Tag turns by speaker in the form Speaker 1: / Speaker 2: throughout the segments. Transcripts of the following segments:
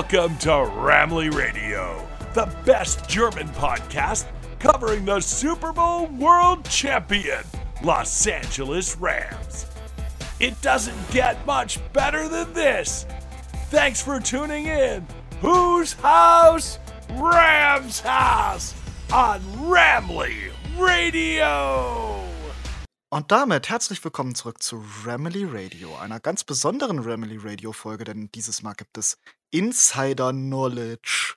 Speaker 1: Welcome to Ramley Radio, the best German podcast covering the Super Bowl world champion, Los Angeles Rams. It doesn't get much better than this. Thanks for tuning in. Whose house? Rams House on Ramley Radio.
Speaker 2: Und damit herzlich willkommen zurück zu Ramily Radio, einer ganz besonderen Ramily Radio Folge, denn dieses Mal gibt es Insider Knowledge.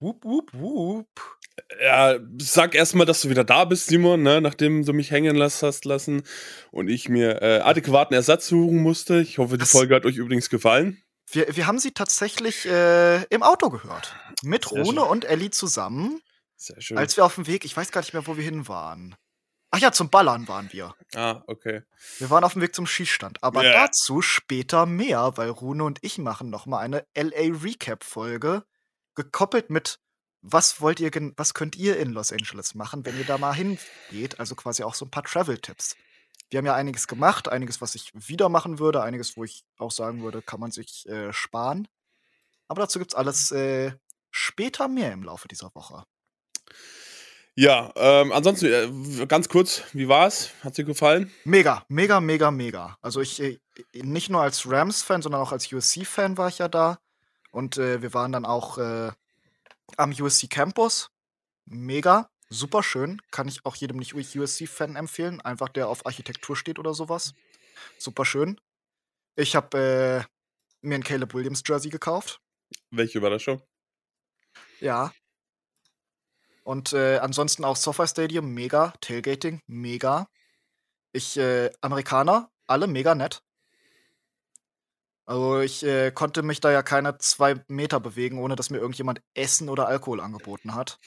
Speaker 2: Wup, wup, wup.
Speaker 3: Ja, sag erstmal, dass du wieder da bist, Simon, ne? nachdem du mich hängen lass, hast lassen und ich mir äh, adäquaten Ersatz suchen musste. Ich hoffe, die
Speaker 2: Das-
Speaker 3: Folge hat euch übrigens gefallen.
Speaker 2: Wir, wir haben sie tatsächlich äh, im Auto gehört. Mit
Speaker 3: Sehr
Speaker 2: Rune
Speaker 3: schön.
Speaker 2: und Ellie zusammen,
Speaker 3: Sehr schön.
Speaker 2: als wir auf dem Weg, ich weiß gar nicht mehr, wo wir hin waren. Ach ja, zum Ballern waren wir.
Speaker 3: ah, okay.
Speaker 2: Wir waren auf dem Weg zum Schießstand. Aber
Speaker 3: Ja.
Speaker 2: dazu später mehr, weil Rune und ich machen noch mal eine LA Recap Folge gekoppelt mit was wollt ihr was könnt ihr in Los Angeles machen, wenn ihr da mal hingeht, also quasi auch so ein paar Travel Tipps. Wir haben ja einiges gemacht, einiges was ich wieder machen würde, einiges wo ich auch sagen würde, kann man sich äh, sparen. Aber dazu gibt's alles äh, später mehr im Laufe dieser Woche.
Speaker 3: Ja, ähm, ansonsten, äh, ganz kurz, wie war's? Hat dir gefallen?
Speaker 2: Mega, mega, mega, mega. Also ich äh, nicht nur als Rams-Fan, sondern auch als USC-Fan war ich ja da. Und äh, wir waren dann auch äh, am USC Campus. Mega, super schön. Kann ich auch jedem nicht USC-Fan empfehlen. Einfach der auf Architektur steht oder sowas. Super schön. Ich habe mir ein Caleb Williams Jersey gekauft.
Speaker 3: Welche Überraschung?
Speaker 2: Ja. Und äh, ansonsten auch SoFi Stadium, mega. Tailgating, mega. Ich, äh, Amerikaner, alle mega nett. Also ich äh, konnte mich da ja keine zwei Meter bewegen, ohne dass mir irgendjemand Essen oder Alkohol angeboten hat.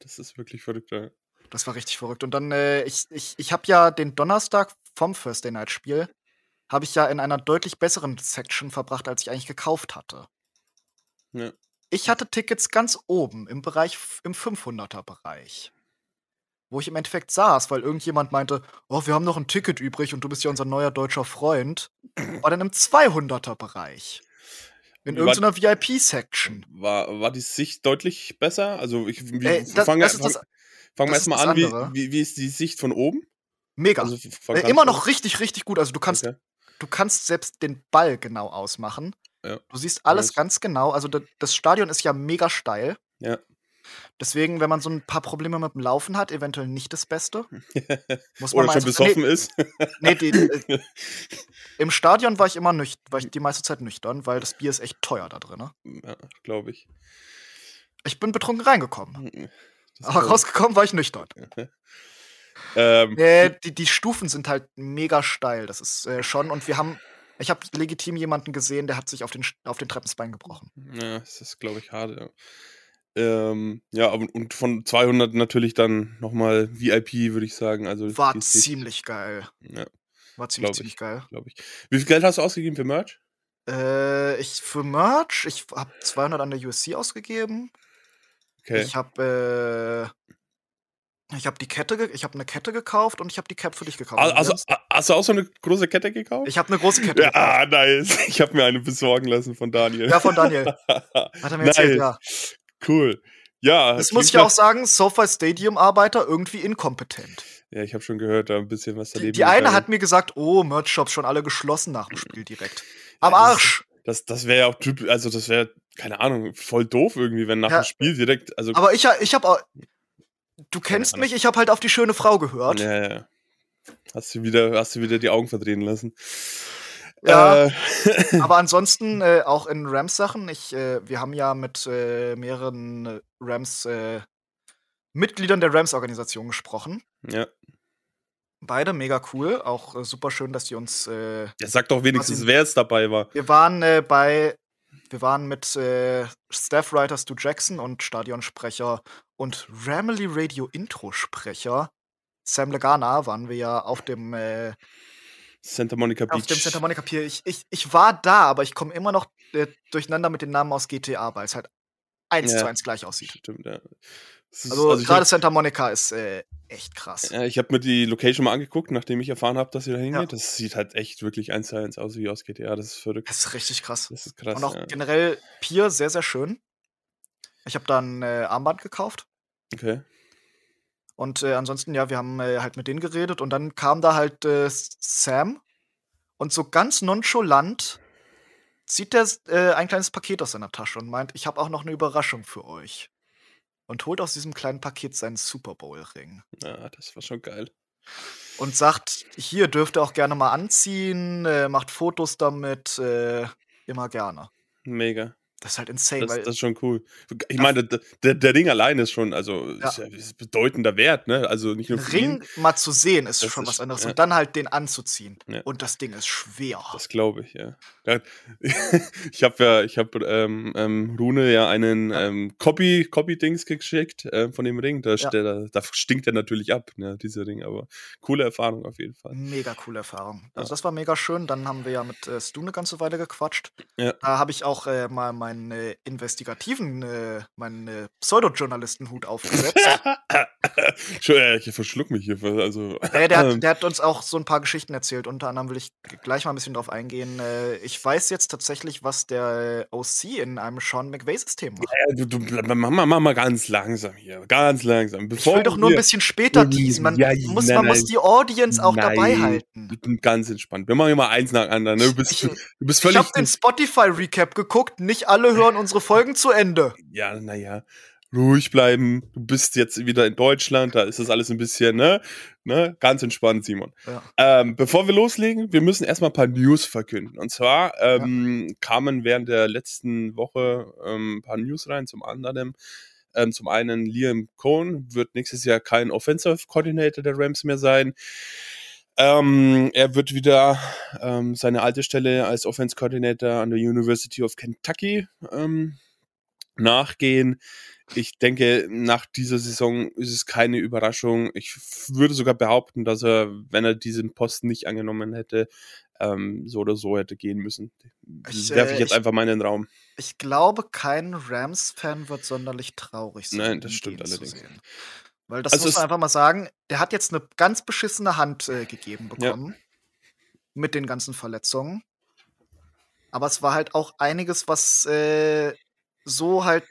Speaker 3: Das ist wirklich verrückt. Ja.
Speaker 2: Das war richtig verrückt. Und dann, äh, ich, ich, ich habe ja den Donnerstag vom Thursday Night Spiel, habe ich ja in einer deutlich besseren Section verbracht, als ich eigentlich gekauft hatte.
Speaker 3: Ja.
Speaker 2: Ich hatte Tickets ganz oben im Bereich, im 500er Bereich. Wo ich im Endeffekt saß, weil irgendjemand meinte, oh, wir haben noch ein Ticket übrig und du bist ja unser neuer deutscher Freund. War dann im 200er Bereich. In
Speaker 3: Wie war-
Speaker 2: irgendeiner VIP-Section.
Speaker 3: War, war die Sicht deutlich besser? Also, ich
Speaker 2: Ey, das-
Speaker 3: fang,
Speaker 2: das
Speaker 3: fang, fangen wir erstmal an, wie, wie, wie ist die Sicht von oben?
Speaker 2: Mega.
Speaker 3: Also,
Speaker 2: äh, immer noch richtig, richtig gut. Also du kannst
Speaker 3: Okay.
Speaker 2: du kannst selbst den Ball genau ausmachen.
Speaker 3: Ja.
Speaker 2: Du siehst alles
Speaker 3: Nice.
Speaker 2: ganz genau. Also da- das Stadion ist ja mega steil.
Speaker 3: Ja.
Speaker 2: Deswegen, wenn man so ein paar Probleme mit dem Laufen hat, eventuell nicht das Beste. Muss man
Speaker 3: Oder schon besoffen ist.
Speaker 2: Nee, nee die, äh, Im Stadion war ich immer nüchtern, war ich die meiste Zeit nüchtern, weil das Bier ist echt teuer da drin.
Speaker 3: ja, glaube ich.
Speaker 2: Ich bin betrunken reingekommen.
Speaker 3: Das
Speaker 2: Aber
Speaker 3: glaub ich.
Speaker 2: rausgekommen war ich nüchtern.
Speaker 3: Ähm,
Speaker 2: Nee, die, die Stufen sind halt mega steil. Das ist äh, schon. Und wir haben. Ich habe legitim jemanden gesehen, der hat sich auf den, auf den Treppensbein gebrochen.
Speaker 3: Ja, das ist, glaube ich, hart. Ja, ähm, ja und von 200 natürlich dann nochmal VIP, würde ich sagen. Also
Speaker 2: War ziemlich geil.
Speaker 3: Ja,
Speaker 2: War ziemlich, ziemlich
Speaker 3: ich.
Speaker 2: geil.
Speaker 3: glaube ich. Wie viel Geld hast du ausgegeben für Merch?
Speaker 2: Äh, ich für Merch, ich habe 200 an der USC ausgegeben.
Speaker 3: Okay.
Speaker 2: Ich habe äh, ich habe die Kette, ich habe eine Kette gekauft und ich habe die Cap für dich gekauft.
Speaker 3: also, also, hast du auch so eine große Kette gekauft?
Speaker 2: ich habe eine große Kette gekauft.
Speaker 3: ja, nice. Ich habe mir eine besorgen lassen von Daniel.
Speaker 2: Ja, von Daniel. Hat er mir erzählt, ja.
Speaker 3: Cool. Ja,
Speaker 2: Das muss ich auch sagen, SoFi Stadium Arbeiter irgendwie inkompetent.
Speaker 3: Ja, ich habe schon gehört, da ein bisschen was
Speaker 2: Die,
Speaker 3: daneben.
Speaker 2: die eine
Speaker 3: gegangen.
Speaker 2: hat mir gesagt, oh, Merch-Shops schon alle geschlossen nach dem Spiel direkt. Am Arsch!
Speaker 3: Das, das wäre ja auch typisch, also das wäre, keine Ahnung, voll doof irgendwie, wenn nach
Speaker 2: Ja.
Speaker 3: dem Spiel direkt, also.
Speaker 2: Aber ich, ich habe auch. Du kennst mich, ich habe halt auf die schöne Frau gehört.
Speaker 3: Ja, ja. Hast du wieder, hast du wieder die Augen verdrehen lassen.
Speaker 2: Ja.
Speaker 3: Äh,
Speaker 2: Aber ansonsten äh, auch in Rams-Sachen. Ich, äh, wir haben ja mit äh, mehreren Rams, äh, Mitgliedern der Rams-Organisation gesprochen.
Speaker 3: ja.
Speaker 2: Beide mega cool. Auch äh, super schön, dass die uns.
Speaker 3: Ja, sag doch wenigstens,
Speaker 2: Was-
Speaker 3: wer jetzt dabei war.
Speaker 2: wir waren bei. Wir waren mit äh, Staff-Writer Stu Jackson und Stadionsprecher und Ramily Radio Intro-Sprecher Sam Legana waren wir ja auf dem äh,
Speaker 3: Santa Monica Beach.
Speaker 2: Auf dem Santa Monica Pier. Ich, ich, ich war da, aber ich komme immer noch äh, durcheinander mit den Namen aus GTA, weil es halt eins
Speaker 3: Ja.
Speaker 2: zu eins gleich aussieht.
Speaker 3: Stimmt, ja. Ist-
Speaker 2: Also,
Speaker 3: ich
Speaker 2: gerade
Speaker 3: hab-
Speaker 2: Santa Monica ist äh, echt krass.
Speaker 3: Ja, ich habe mir die Location mal angeguckt, nachdem ich erfahren habe, dass sie da hingeht.
Speaker 2: Ja.
Speaker 3: Das sieht halt echt wirklich eins zu eins aus wie aus GTA. Das ist verrückt.
Speaker 2: Das ist richtig krass.
Speaker 3: Das ist krass.
Speaker 2: Und auch
Speaker 3: ja.
Speaker 2: generell Pier sehr, sehr schön. Ich habe da ein äh, Armband gekauft.
Speaker 3: Okay.
Speaker 2: Und äh, ansonsten, ja, wir haben äh, halt mit denen geredet und dann kam da halt äh, Sam und so ganz nonchalant zieht äh, ein kleines Paket aus seiner Tasche und meint, ich habe auch noch eine Überraschung für euch. Und holt aus diesem kleinen Paket seinen Super Bowl-Ring.
Speaker 3: Ja, das war schon geil.
Speaker 2: Und sagt, hier dürft ihr auch gerne mal anziehen, äh, macht Fotos damit, äh, immer gerne.
Speaker 3: Mega.
Speaker 2: Das ist halt insane,
Speaker 3: Das, das ist schon cool. Ich meine, der, der, der Ring allein ist schon, also ist, ja, ist bedeutender Wert, ne? Also nicht nur für ihn.
Speaker 2: Ring mal zu sehen ist schon
Speaker 3: ist-
Speaker 2: was anderes.
Speaker 3: ja.
Speaker 2: Und dann halt den anzuziehen. Und das Ding ist schwer.
Speaker 3: Das glaube ich, ja. Ich habe ja, ich habe ähm, ähm, Rune ja einen ähm, Copy, Copy-Dings geschickt äh, von dem Ring. Da, st- da, stinkt er natürlich ab, ne, dieser Ring, aber coole Erfahrung auf jeden Fall.
Speaker 2: Mega coole Erfahrung. Also das war mega schön. Dann haben wir ja mit äh, Stu eine ganze Weile gequatscht. Da habe ich auch äh, mal meinen äh, investigativen, äh, meinen äh, Pseudojournalistenhut aufgesetzt.
Speaker 3: Ich verschluck mich hier. Also,
Speaker 2: der,
Speaker 3: ähm,
Speaker 2: hat, der hat uns auch so ein paar Geschichten erzählt. Unter anderem will ich gleich mal ein bisschen drauf eingehen. Äh, ich weiß jetzt tatsächlich, was der äh, OC in einem Sean McVay-System macht.
Speaker 3: äh, du, du, mach, mal, mach mal ganz langsam hier. Ganz langsam.
Speaker 2: Ich
Speaker 3: Bevor
Speaker 2: will doch nur ein bisschen später
Speaker 3: Ja,
Speaker 2: teasen. Man,
Speaker 3: ja,
Speaker 2: muss,
Speaker 3: nein,
Speaker 2: man muss
Speaker 3: nein.
Speaker 2: die Audience auch dabei
Speaker 3: Nein.
Speaker 2: halten.
Speaker 3: Ich bin ganz entspannt. Wir machen immer eins nach anderen. Ne? Du, bist,
Speaker 2: Ich-
Speaker 3: du bist
Speaker 2: Ich
Speaker 3: völlig.
Speaker 2: habe den Spotify-Recap geguckt. Nicht alle hören unsere Folgen zu Ende.
Speaker 3: ja, naja, ruhig bleiben. Du bist jetzt wieder in Deutschland, da ist das alles ein bisschen, ne? ne? Ganz entspannt, Simon.
Speaker 2: Ja.
Speaker 3: Ähm, bevor wir loslegen, wir müssen erstmal ein paar News verkünden. Und zwar ähm, kamen während der letzten Woche ähm, ein paar News rein. Zum anderen, ähm, zum einen Liam Cohn wird nächstes Jahr kein Offensive Coordinator der Rams mehr sein. Ähm, er wird wieder ähm, seine alte Stelle als Offense Coordinator an der University of Kentucky ähm, nachgehen. Ich denke, nach dieser Saison ist es keine Überraschung. Ich würde sogar behaupten, dass er, wenn er diesen Posten nicht angenommen hätte, ähm, so oder so hätte gehen müssen.
Speaker 2: Ich,
Speaker 3: Werfe
Speaker 2: äh,
Speaker 3: ich jetzt
Speaker 2: ich-
Speaker 3: einfach mal in den Raum.
Speaker 2: Ich glaube, kein Rams-Fan wird sonderlich traurig sein.
Speaker 3: Nein, das stimmt allerdings.
Speaker 2: Weil das
Speaker 3: Also
Speaker 2: muss man einfach mal sagen, der hat jetzt eine ganz beschissene Hand äh, gegeben bekommen. Mit den ganzen Verletzungen. Aber es war halt auch einiges, was äh, so halt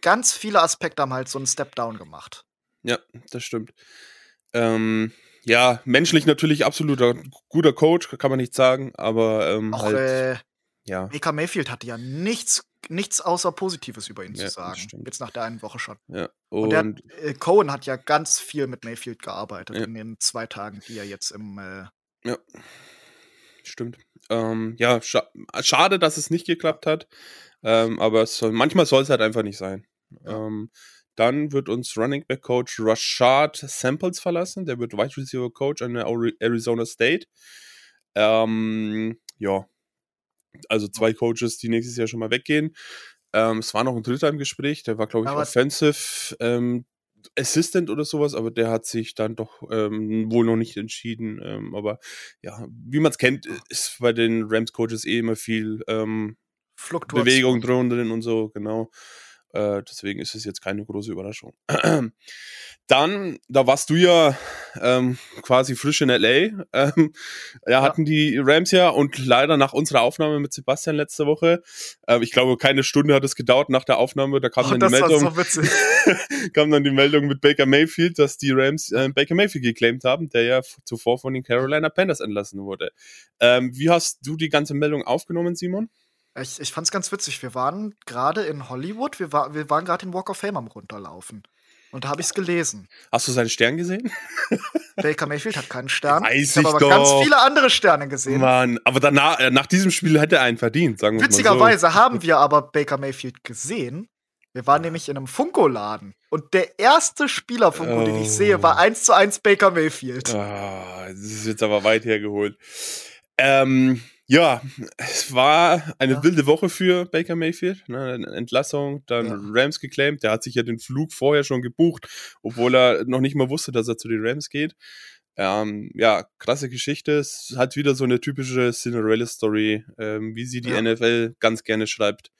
Speaker 2: ganz viele Aspekte haben halt so einen Step-Down gemacht.
Speaker 3: Ja, das stimmt. Ähm, ja, menschlich natürlich absoluter guter Coach, kann man nicht sagen, aber ähm,
Speaker 2: Auch
Speaker 3: halt,
Speaker 2: äh,
Speaker 3: ja,
Speaker 2: Baker Mayfield hatte ja nichts, nichts außer Positives über ihn
Speaker 3: Ja,
Speaker 2: zu sagen. Jetzt nach der einen Woche schon.
Speaker 3: ja.
Speaker 2: Und, der,
Speaker 3: Und,
Speaker 2: hat- äh, Cohen hat ja ganz viel mit Mayfield gearbeitet in den zwei Tagen, die er jetzt im äh,
Speaker 3: ja, stimmt. Ähm, ja, scha schade, dass es nicht geklappt hat, ähm, aber soll, manchmal soll es halt einfach nicht sein. Ähm, dann wird uns Running Back Coach Rashad Samples verlassen. Der wird Wide Receiver Coach an der Ari- Arizona State. Ähm, ja, also zwei Coaches, die nächstes Jahr schon mal weggehen. Ähm, es war noch ein dritter im Gespräch, der war, glaube ich,
Speaker 2: Aber-
Speaker 3: Offensive ähm, Assistant oder sowas, aber der hat sich dann doch ähm, wohl noch nicht entschieden. Ähm, aber ja, wie man es kennt, ist bei den Rams-Coaches eh immer viel ähm. Bewegung drin und so, genau. Äh, deswegen ist es jetzt keine große Überraschung. Dann, da warst du ja ähm, quasi frisch in LA. Ähm, ja, hatten die Rams ja und leider nach unserer Aufnahme mit Sebastian letzte Woche, äh, ich glaube, keine Stunde hat es gedauert nach der Aufnahme, da kam
Speaker 2: Oh,
Speaker 3: dann die Meldung,
Speaker 2: so
Speaker 3: kam dann die Meldung mit Baker Mayfield, dass die Rams äh, Baker Mayfield geclaimed haben, der ja zuvor von den Carolina Panthers entlassen wurde. Ähm, wie hast du die ganze Meldung aufgenommen, Simon?
Speaker 2: Ich, ich fand's ganz witzig. Wir waren gerade in Hollywood, wir, war, wir waren gerade den Walk of Fame am runterlaufen. Und da habe ich's gelesen.
Speaker 3: Hast du seinen Stern gesehen?
Speaker 2: Baker Mayfield hat keinen Stern.
Speaker 3: Weiß
Speaker 2: ich habe
Speaker 3: ich
Speaker 2: aber
Speaker 3: doch.
Speaker 2: ganz viele andere Sterne gesehen.
Speaker 3: Mann, aber danach, äh, nach diesem Spiel hätte er einen verdient, sagen wir mal
Speaker 2: Witzigerweise haben wir aber Baker Mayfield gesehen. Wir waren nämlich in einem Funko-Laden. Und der erste Spieler-Funko, den ich
Speaker 3: Oh.
Speaker 2: sehe, war 1 zu 1 Baker Mayfield.
Speaker 3: so. Ah, das ist jetzt aber weit hergeholt. Ähm, ja, es war eine
Speaker 2: Ja.
Speaker 3: wilde Woche für Baker Mayfield. Ne? Eine Entlassung, dann
Speaker 2: Ja.
Speaker 3: Rams geclaimed. Der hat sich ja den Flug vorher schon gebucht, obwohl er noch nicht mal wusste, dass er zu den Rams geht. Ähm, ja, krasse Geschichte. Es hat wieder so eine typische Cinderella-Story, ähm, wie sie die
Speaker 2: Ja.
Speaker 3: NFL ganz gerne schreibt.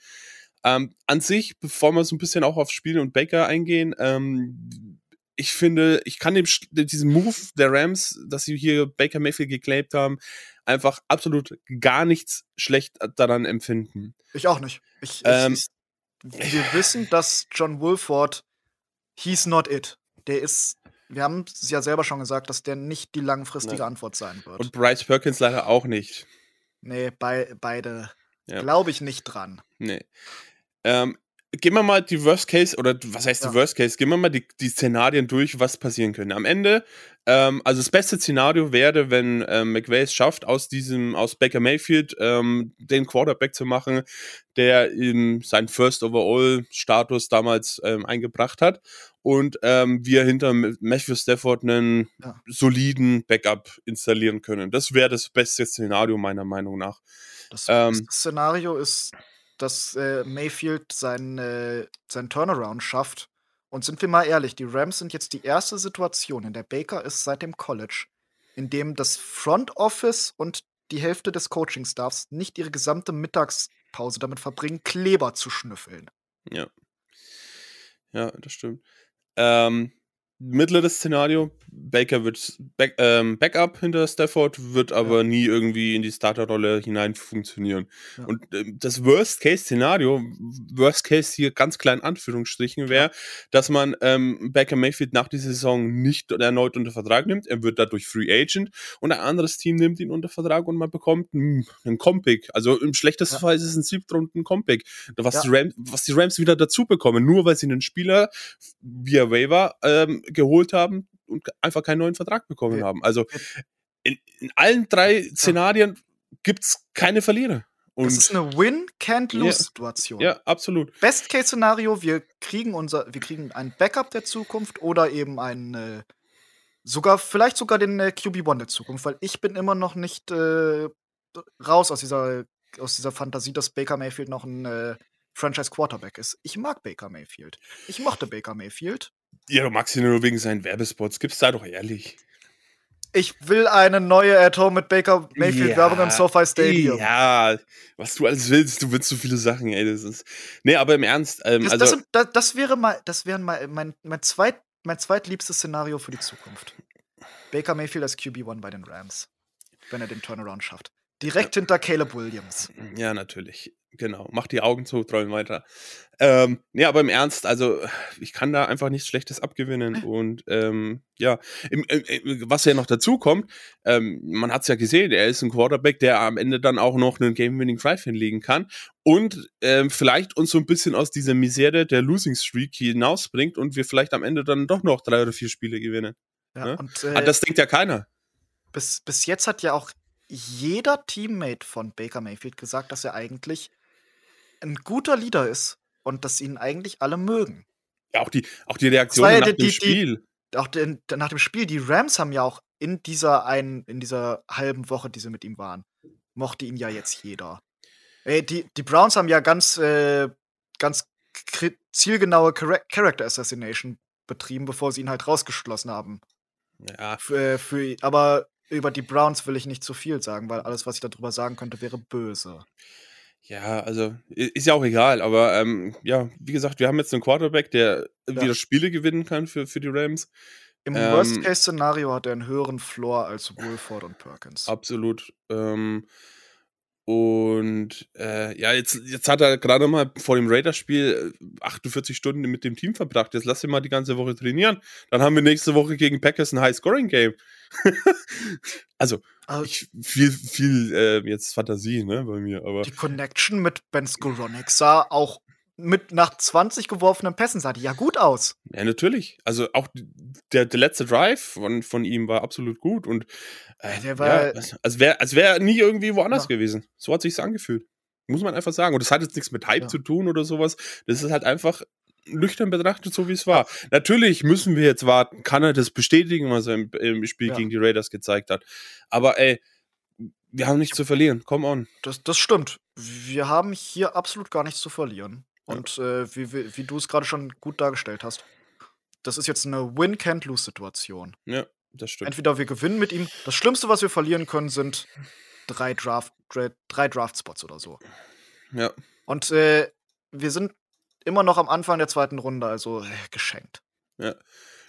Speaker 3: Ähm, an sich, bevor wir so ein bisschen auch auf Spiel und Baker eingehen, ähm, ich finde, ich kann dem, diesen Move der Rams, dass sie hier Baker Mayfield geclaimed haben, einfach absolut gar nichts schlecht daran empfinden.
Speaker 2: Ich auch nicht. Ich, ähm, ich, wir wissen, dass John Wolford, he's not it. Der ist, wir haben es ja selber schon gesagt, dass der nicht die langfristige Nein. Antwort sein wird.
Speaker 3: Und Bryce Perkins leider auch nicht.
Speaker 2: Nee, bei, beide ja. glaube ich nicht dran.
Speaker 3: Nee. Ähm, gehen wir mal die Worst Case, oder was heißt ja. die Worst Case? Gehen wir mal die, die Szenarien durch, was passieren könnte. Am Ende, ähm, also das beste Szenario wäre, wenn ähm, McVay es schafft, aus diesem, aus Baker Mayfield ähm, den Quarterback zu machen, der ihm seinen First Overall-Status damals ähm, eingebracht hat. Und ähm, wir hinter Matthew Stafford einen ja. soliden Backup installieren können. Das wäre das beste Szenario meiner Meinung nach.
Speaker 2: Das ähm, Szenario ist dass äh, Mayfield seinen, äh, seinen Turnaround schafft. Und sind wir mal ehrlich, die Rams sind jetzt die erste Situation, in der Baker ist seit dem College, in dem das Front Office und die Hälfte des Coaching-Staffs nicht ihre gesamte Mittagspause damit verbringen, Kleber zu schnüffeln.
Speaker 3: Ja. Ja, das stimmt. Ähm, mittleres Szenario, Baker wird back, ähm, Backup hinter Stafford, wird aber ja. nie irgendwie in die Starterrolle hinein funktionieren. Ja. Und äh, das Worst-Case-Szenario, Worst-Case hier ganz klein Anführungsstrichen, wäre, dass man ähm, Baker Mayfield nach dieser Saison nicht erneut unter Vertrag nimmt. Er wird dadurch Free Agent und ein anderes Team nimmt ihn unter Vertrag und man bekommt einen, einen Compick. Also im schlechtesten ja. Fall ist es ein siebtrunden Compick. Was, die Rams, was die Rams wieder dazu bekommen, nur weil sie einen Spieler via Waiver ähm, geholt haben und einfach keinen neuen Vertrag bekommen haben. Also in, in, allen drei Szenarien gibt es keine Verlierer.
Speaker 2: Und das ist eine Win-Can't-Lose-Situation.
Speaker 3: Ja, ja, absolut.
Speaker 2: Best-Case-Szenario, wir kriegen unser, wir kriegen ein Backup der Zukunft oder eben ein äh, sogar, vielleicht sogar den äh, QB1 der Zukunft, weil ich bin immer noch nicht äh, raus aus dieser, aus dieser Fantasie, dass Baker Mayfield noch ein äh, Franchise Quarterback ist. Ich mag Baker Mayfield. Ich mochte Baker Mayfield.
Speaker 3: Ja, du magst ihn nur wegen seinen Werbespots. Gib's da doch ehrlich.
Speaker 2: Ich will eine neue At Home mit Baker Mayfield ja, Werbung im SoFi Stadium.
Speaker 3: Ja, was du alles willst, du willst so viele Sachen, ey. Das ist. Nee, aber im Ernst. Ähm,
Speaker 2: das, also, das, das, wäre mal, das wäre mal mein, mein, zweit, mein zweitliebstes Szenario für die Zukunft. Baker Mayfield als QB1 bei den Rams, wenn er den Turnaround schafft. Direkt hinter Caleb Williams.
Speaker 3: Ja, natürlich. Genau. Mach die Augen zu, träum weiter. Ähm, ja, aber im Ernst, also ich kann da einfach nichts Schlechtes abgewinnen. Und ähm, ja, im, im, was ja noch dazu kommt, ähm, man hat es ja gesehen, er ist ein Quarterback, der am Ende dann auch noch einen Game-Winning Drive hinlegen kann und ähm, vielleicht uns so ein bisschen aus dieser Misere der Losing Streak hinausbringt und wir vielleicht am Ende dann doch noch drei oder vier Spiele gewinnen. Ja, ne? und, äh, das denkt ja keiner.
Speaker 2: Bis, bis jetzt hat ja auch jeder Teammate von Baker Mayfield gesagt, dass er eigentlich ein guter Leader ist und dass ihn eigentlich alle mögen.
Speaker 3: Ja, auch die, auch die Reaktion ja nach die, dem Spiel.
Speaker 2: Die, auch den, nach dem Spiel, die Rams haben ja auch in dieser einen, in dieser halben Woche, die sie mit ihm waren, mochte ihn ja jetzt jeder. Ey, die, die Browns haben ja ganz, äh, ganz zielgenaue Character Assassination betrieben, bevor sie ihn halt rausgeschlossen haben. Ja. Für, äh, für, aber über die Browns will ich nicht zu viel sagen, weil alles, was ich darüber sagen könnte, wäre böse.
Speaker 3: Ja, also ist ja auch egal, aber ähm, ja, wie gesagt, wir haben jetzt einen Quarterback, der ja. wieder Spiele gewinnen kann für, für die Rams.
Speaker 2: Im ähm, Worst-Case-Szenario hat er einen höheren Floor als Wolford und Perkins.
Speaker 3: Absolut. Ähm, und äh, ja, jetzt, jetzt hat er gerade mal vor dem Raiders-Spiel 48 Stunden mit dem Team verbracht. Jetzt lass ihn mal die ganze Woche trainieren. Dann haben wir nächste Woche gegen Packers ein High-Scoring-Game. also, ich, viel, viel äh, jetzt Fantasie, ne, bei mir. Aber
Speaker 2: die Connection mit Ben Skoronek sah auch mit nach 20 geworfenen Pässen sah die ja gut aus.
Speaker 3: Ja, natürlich. Also auch der, der letzte Drive von, von ihm war absolut gut und äh, der war, ja, als wäre als wär nie irgendwie woanders ja. gewesen. So hat sich's angefühlt. Muss man einfach sagen. Und das hat jetzt nichts mit Hype ja. zu tun oder sowas. Das ist halt einfach nüchtern betrachtet, so wie es war. Natürlich müssen wir jetzt warten. Kann er das bestätigen, was er im, im Spiel gegen die Raiders gezeigt hat. Aber ey, wir haben nichts zu verlieren. Come on.
Speaker 2: Das, das stimmt. Wir haben hier absolut gar nichts zu verlieren. Und äh, wie, wie, wie du es gerade schon gut dargestellt hast, das ist jetzt eine Win-Can't-Lose-Situation.
Speaker 3: Ja, das stimmt.
Speaker 2: Entweder wir gewinnen mit ihm. Das Schlimmste, was wir verlieren können, sind drei, Draft, drei Draft-Spots oder so.
Speaker 3: Ja.
Speaker 2: Und äh, wir sind immer noch am Anfang der zweiten Runde, also äh, geschenkt.
Speaker 3: Ja.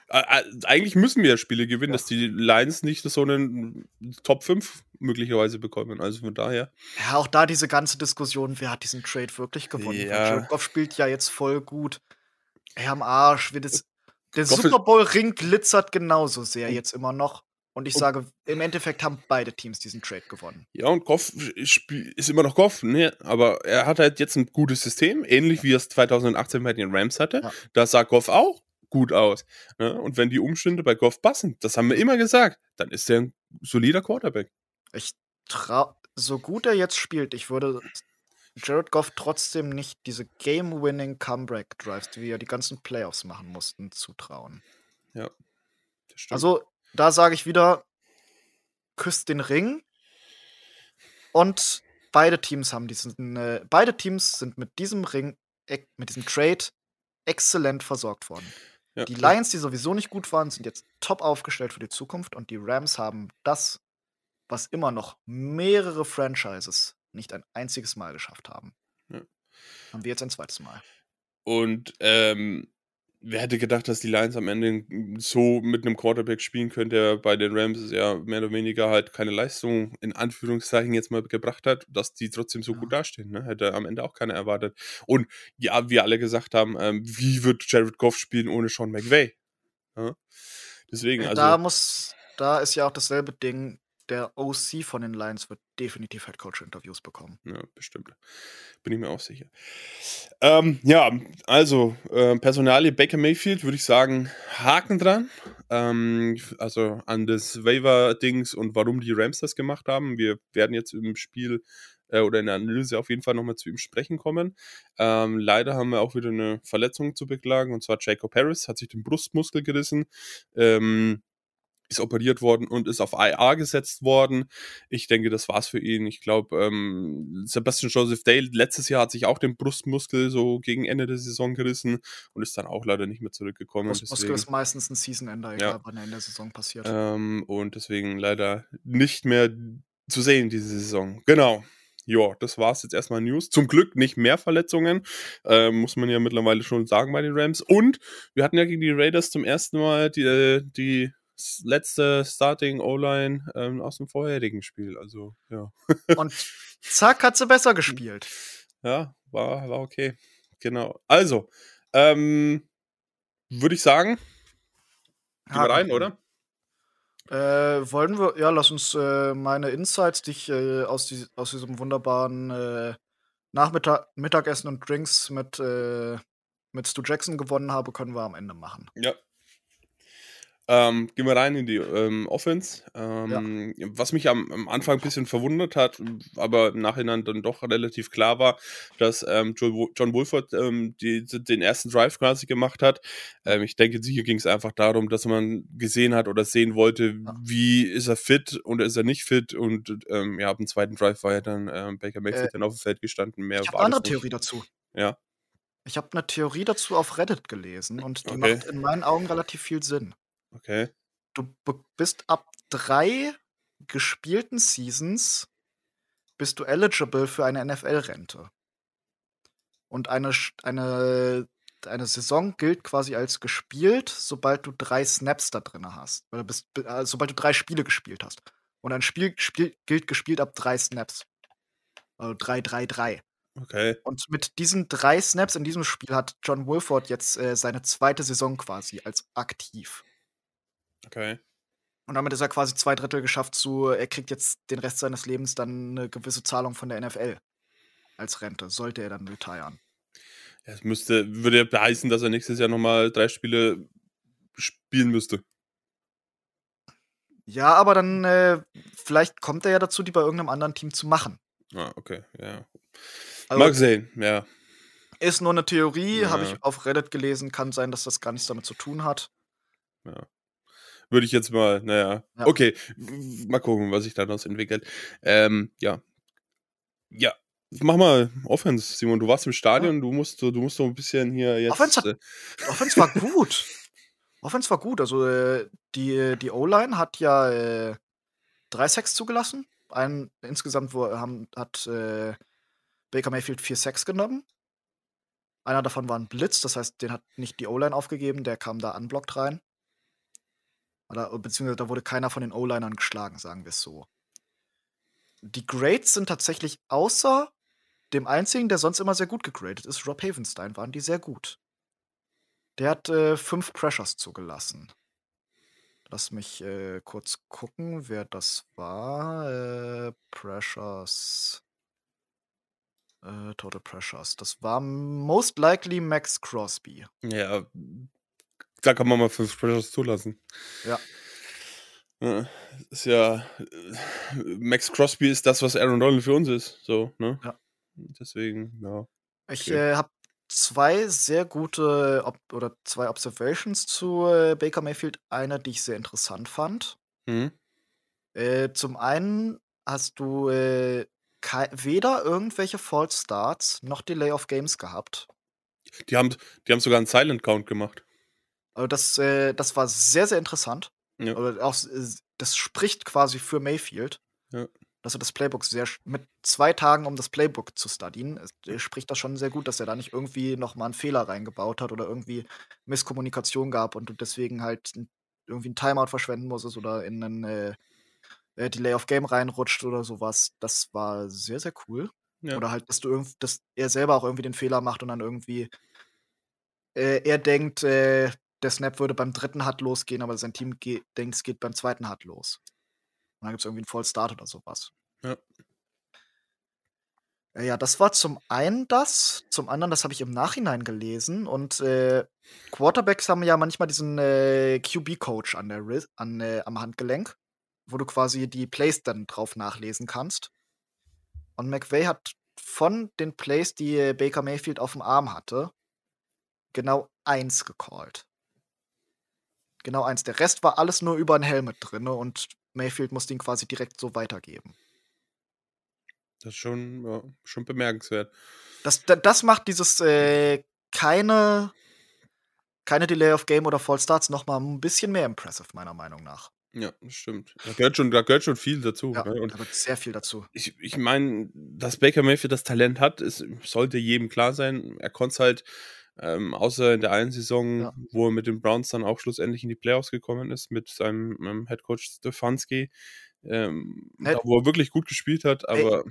Speaker 3: Äh, äh, eigentlich müssen wir ja Spiele gewinnen,
Speaker 2: Ja.
Speaker 3: dass die Lions nicht so einen Top 5 möglicherweise bekommen. Also von daher.
Speaker 2: Ja, auch da diese ganze Diskussion, wer hat diesen Trade wirklich gewonnen?
Speaker 3: Ja.
Speaker 2: Goff spielt ja jetzt voll gut. Ey, am Arsch. Wird es, der
Speaker 3: Goff ist-
Speaker 2: Super Bowl-Ring glitzert genauso sehr
Speaker 3: Und-
Speaker 2: jetzt immer noch. Und ich
Speaker 3: und-
Speaker 2: sage, im Endeffekt haben beide Teams diesen Trade gewonnen.
Speaker 3: Ja, und Goff ist immer noch Goff, ne? aber er hat halt jetzt ein gutes System, ähnlich wie er es 2018 bei den Rams hatte.
Speaker 2: Ja.
Speaker 3: Da sah Goff auch gut aus. Ne? Und wenn die Umstände bei Goff passen, das haben wir immer gesagt, dann ist er ein solider Quarterback.
Speaker 2: Ich trau, so gut er jetzt spielt, ich würde Jared Goff trotzdem nicht diese Game-Winning Comeback-Drives, die wir die ganzen Playoffs machen mussten, zutrauen.
Speaker 3: Das stimmt.
Speaker 2: Also, da sage ich wieder, küsst den Ring. Und beide Teams haben diesen, äh, beide Teams sind mit diesem Ring, mit diesem Trade exzellent versorgt worden.
Speaker 3: ja,
Speaker 2: Die Lions, die sowieso nicht gut waren, sind jetzt top aufgestellt für die Zukunft und die Rams haben das, was immer noch mehrere Franchises nicht ein einziges Mal geschafft haben.
Speaker 3: Ja.
Speaker 2: Haben wir jetzt ein zweites Mal.
Speaker 3: Und ähm, wer hätte gedacht, dass die Lions am Ende so mit einem Quarterback spielen können, der bei den Rams ja mehr oder weniger halt keine Leistung in Anführungszeichen jetzt mal gebracht hat, dass die trotzdem so
Speaker 2: Ja.
Speaker 3: gut dastehen. Ne? Hätte am Ende auch keiner erwartet. Und ja, wie alle gesagt haben, ähm, wie wird Jared Goff spielen ohne Sean McVay? Ja? Deswegen, also.
Speaker 2: da muss, da ist ja auch dasselbe Ding. Der OC von den Lions wird definitiv Headcoach-Interviews bekommen.
Speaker 3: Ja, bestimmt. Bin ich mir auch sicher. Ähm, ja, also äh, Personalie Baker Mayfield würde ich sagen, Haken dran. Ähm, also an das Waiver-Dings und warum die Rams das gemacht haben. Wir werden jetzt im Spiel äh, oder in der Analyse auf jeden Fall nochmal zu ihm sprechen kommen. Ähm, leider haben wir auch wieder eine Verletzung zu beklagen und zwar Jacob Harris hat sich den Brustmuskel gerissen. Ähm, ist operiert worden und ist auf IA gesetzt worden. Ich denke, das war's für ihn. Ich glaube, ähm, Sebastian Joseph Dale letztes Jahr hat sich auch den Brustmuskel so gegen Ende der Saison gerissen und ist dann auch leider nicht mehr zurückgekommen.
Speaker 2: Brustmuskel ist meistens ein Season-Ender,
Speaker 3: Ja.
Speaker 2: egal wann er in der Saison passiert.
Speaker 3: ähm, und deswegen leider nicht mehr zu sehen diese Saison. Genau. Ja, das war's jetzt erstmal News. Zum Glück nicht mehr Verletzungen, ähm, muss man ja mittlerweile schon sagen bei den Rams. Und wir hatten ja gegen die Raiders zum ersten Mal die, äh, die letzte Starting O-Line ähm, aus dem vorherigen Spiel. Also, ja.
Speaker 2: Und zack, hat sie besser gespielt.
Speaker 3: Ja, war, war okay. Genau. Also, ähm, würde ich sagen, gehen wir rein, oder?
Speaker 2: Äh, wollen wir, ja, lass uns äh, meine Insights, die ich äh, aus, die, aus diesem wunderbaren äh, Nachmittag, Mittagessen und Drinks mit, äh, mit Stu Jackson gewonnen habe, können wir am Ende machen.
Speaker 3: Ja. Ähm, gehen wir rein in die ähm, Offense. Ähm, Was mich am, am Anfang ein bisschen verwundert hat, aber im Nachhinein dann doch relativ klar war, dass ähm, John, Wo- John Wolford ähm, die, den ersten Drive quasi gemacht hat. Ähm, ich denke, hier ging es einfach darum, dass man gesehen hat oder sehen wollte,
Speaker 2: Ja.
Speaker 3: wie ist er fit oder ist er nicht fit. Und ja, ab dem zweiten Drive war ja dann Baker Mayfield
Speaker 2: Äh,
Speaker 3: dann auf dem Feld gestanden. Mehr
Speaker 2: Ich habe eine andere
Speaker 3: nicht.
Speaker 2: Theorie dazu.
Speaker 3: Ja.
Speaker 2: Ich habe eine Theorie dazu auf Reddit gelesen und die
Speaker 3: Okay.
Speaker 2: macht in meinen Augen relativ viel Sinn.
Speaker 3: Okay.
Speaker 2: Du bist ab drei gespielten Seasons bist du eligible für eine NFL-Rente. Und eine, eine, eine Saison gilt quasi als gespielt, sobald du drei Snaps da drin hast. Oder bist, äh, sobald du drei Spiele gespielt hast. Und ein Spiel, Spiel gilt gespielt ab drei Snaps. Also 3, 3, 3.
Speaker 3: Okay.
Speaker 2: Und mit diesen drei Snaps in diesem Spiel hat John Wolford jetzt äh, seine zweite Saison quasi als aktiv.
Speaker 3: Okay.
Speaker 2: Und damit ist er quasi zwei Drittel geschafft zu, er kriegt jetzt den Rest seines Lebens dann eine gewisse Zahlung von der NFL als Rente, sollte er dann retiren.
Speaker 3: Es müsste, würde ja heißen, dass er nächstes Jahr nochmal drei Spiele spielen müsste.
Speaker 2: Ja, aber dann, äh, vielleicht kommt er ja dazu, die bei irgendeinem anderen Team zu machen.
Speaker 3: Ah, okay, ja.
Speaker 2: Also,
Speaker 3: Mag sehen, ja.
Speaker 2: ist nur eine Theorie, habe
Speaker 3: Ja.
Speaker 2: ich auf Reddit gelesen, kann sein, dass das gar nichts damit zu tun hat.
Speaker 3: ja. Würde ich jetzt mal, naja.
Speaker 2: Ja.
Speaker 3: Okay, mal gucken, was sich daraus entwickelt. Ähm, ja. Ja. Mach mal Offense, Simon. Du warst im Stadion, du musst, du musst so ein bisschen hier jetzt.
Speaker 2: Offense hat-
Speaker 3: äh,
Speaker 2: Offense war gut. Offense war gut. Also äh, die, die O-Line hat ja äh, drei Sacks zugelassen. Ein, insgesamt wo, haben, hat äh, Baker Mayfield vier Sacks genommen. Einer davon war ein Blitz, das heißt, den hat nicht die O-Line aufgegeben, der kam da unblockt rein. Oder, beziehungsweise da wurde keiner von den O-Linern geschlagen, sagen wir es so. Die Grades sind tatsächlich außer dem einzigen, der sonst immer sehr gut gegradet ist, Rob Havenstein, waren die sehr gut. Der hat äh, fünf Pressures zugelassen. Lass mich äh, kurz gucken, wer das war. Äh, Pressures. Äh, Total Pressures. Das war most likely Max Crosby.
Speaker 3: Ja, da kann man mal fünf Pressures zulassen.
Speaker 2: Ja.
Speaker 3: ja. Ist ja. Max Crosby ist das, was Aaron Donald für uns ist. So, ne?
Speaker 2: Ja.
Speaker 3: Deswegen, ja.
Speaker 2: Ich
Speaker 3: Okay.
Speaker 2: äh, habe zwei sehr gute Ob oder zwei Observations zu äh, Baker Mayfield. Eine, die ich sehr interessant fand.
Speaker 3: Mhm.
Speaker 2: Äh, zum einen hast du äh, weder irgendwelche False Starts noch Delay of Games gehabt.
Speaker 3: Die haben, die haben sogar einen Silent Count gemacht.
Speaker 2: Also das, äh, das war sehr, sehr interessant.
Speaker 3: Ja.
Speaker 2: Oder auch, das spricht quasi für Mayfield.
Speaker 3: Ja.
Speaker 2: Dass er das Playbook sehr mit zwei Tagen, um das Playbook zu äh, spricht das schon sehr gut, dass er da nicht irgendwie nochmal einen Fehler reingebaut hat oder irgendwie Misskommunikation gab und du deswegen halt irgendwie ein Timeout verschwenden musstest oder in einen äh, äh, Delay of Game reinrutscht oder sowas. Das war sehr, sehr cool.
Speaker 3: Ja.
Speaker 2: Oder halt, dass du dass er selber auch irgendwie den Fehler macht und dann irgendwie äh, er denkt, äh, der Snap würde beim dritten Hut losgehen, aber sein Team ge denkt, es geht beim zweiten Hut los. Und dann gibt es irgendwie einen False Start oder sowas.
Speaker 3: Ja.
Speaker 2: Äh, Ja, das war zum einen das, zum anderen, das habe ich im Nachhinein gelesen und äh, Quarterbacks haben ja manchmal diesen äh, QB-Coach an der an, äh, am Handgelenk, wo du quasi die Plays dann drauf nachlesen kannst. Und McVay hat von den Plays, die äh, Baker Mayfield auf dem Arm hatte, genau eins gecallt. Genau eins. Der Rest war alles nur über ein Helmet drin und Mayfield musste ihn quasi direkt so weitergeben.
Speaker 3: Das ist schon, ja, schon bemerkenswert.
Speaker 2: Das, da- das macht dieses äh, keine, keine Delay of Game oder Fall Starts noch mal ein bisschen mehr impressive, meiner Meinung nach.
Speaker 3: Ja, stimmt. Da gehört schon, da gehört schon viel dazu.
Speaker 2: Ja,
Speaker 3: ne? Und
Speaker 2: da wird sehr viel dazu.
Speaker 3: ich, ich meine, dass Baker Mayfield das Talent hat, ist, sollte jedem klar sein. Er konnte es halt, ähm, außer in der einen Saison,
Speaker 2: Ja.
Speaker 3: wo er mit den Browns dann auch schlussendlich in die Playoffs gekommen ist, mit seinem ähm, Headcoach Stefanski, ähm,
Speaker 2: Hey.
Speaker 3: da, wo er wirklich gut gespielt hat, aber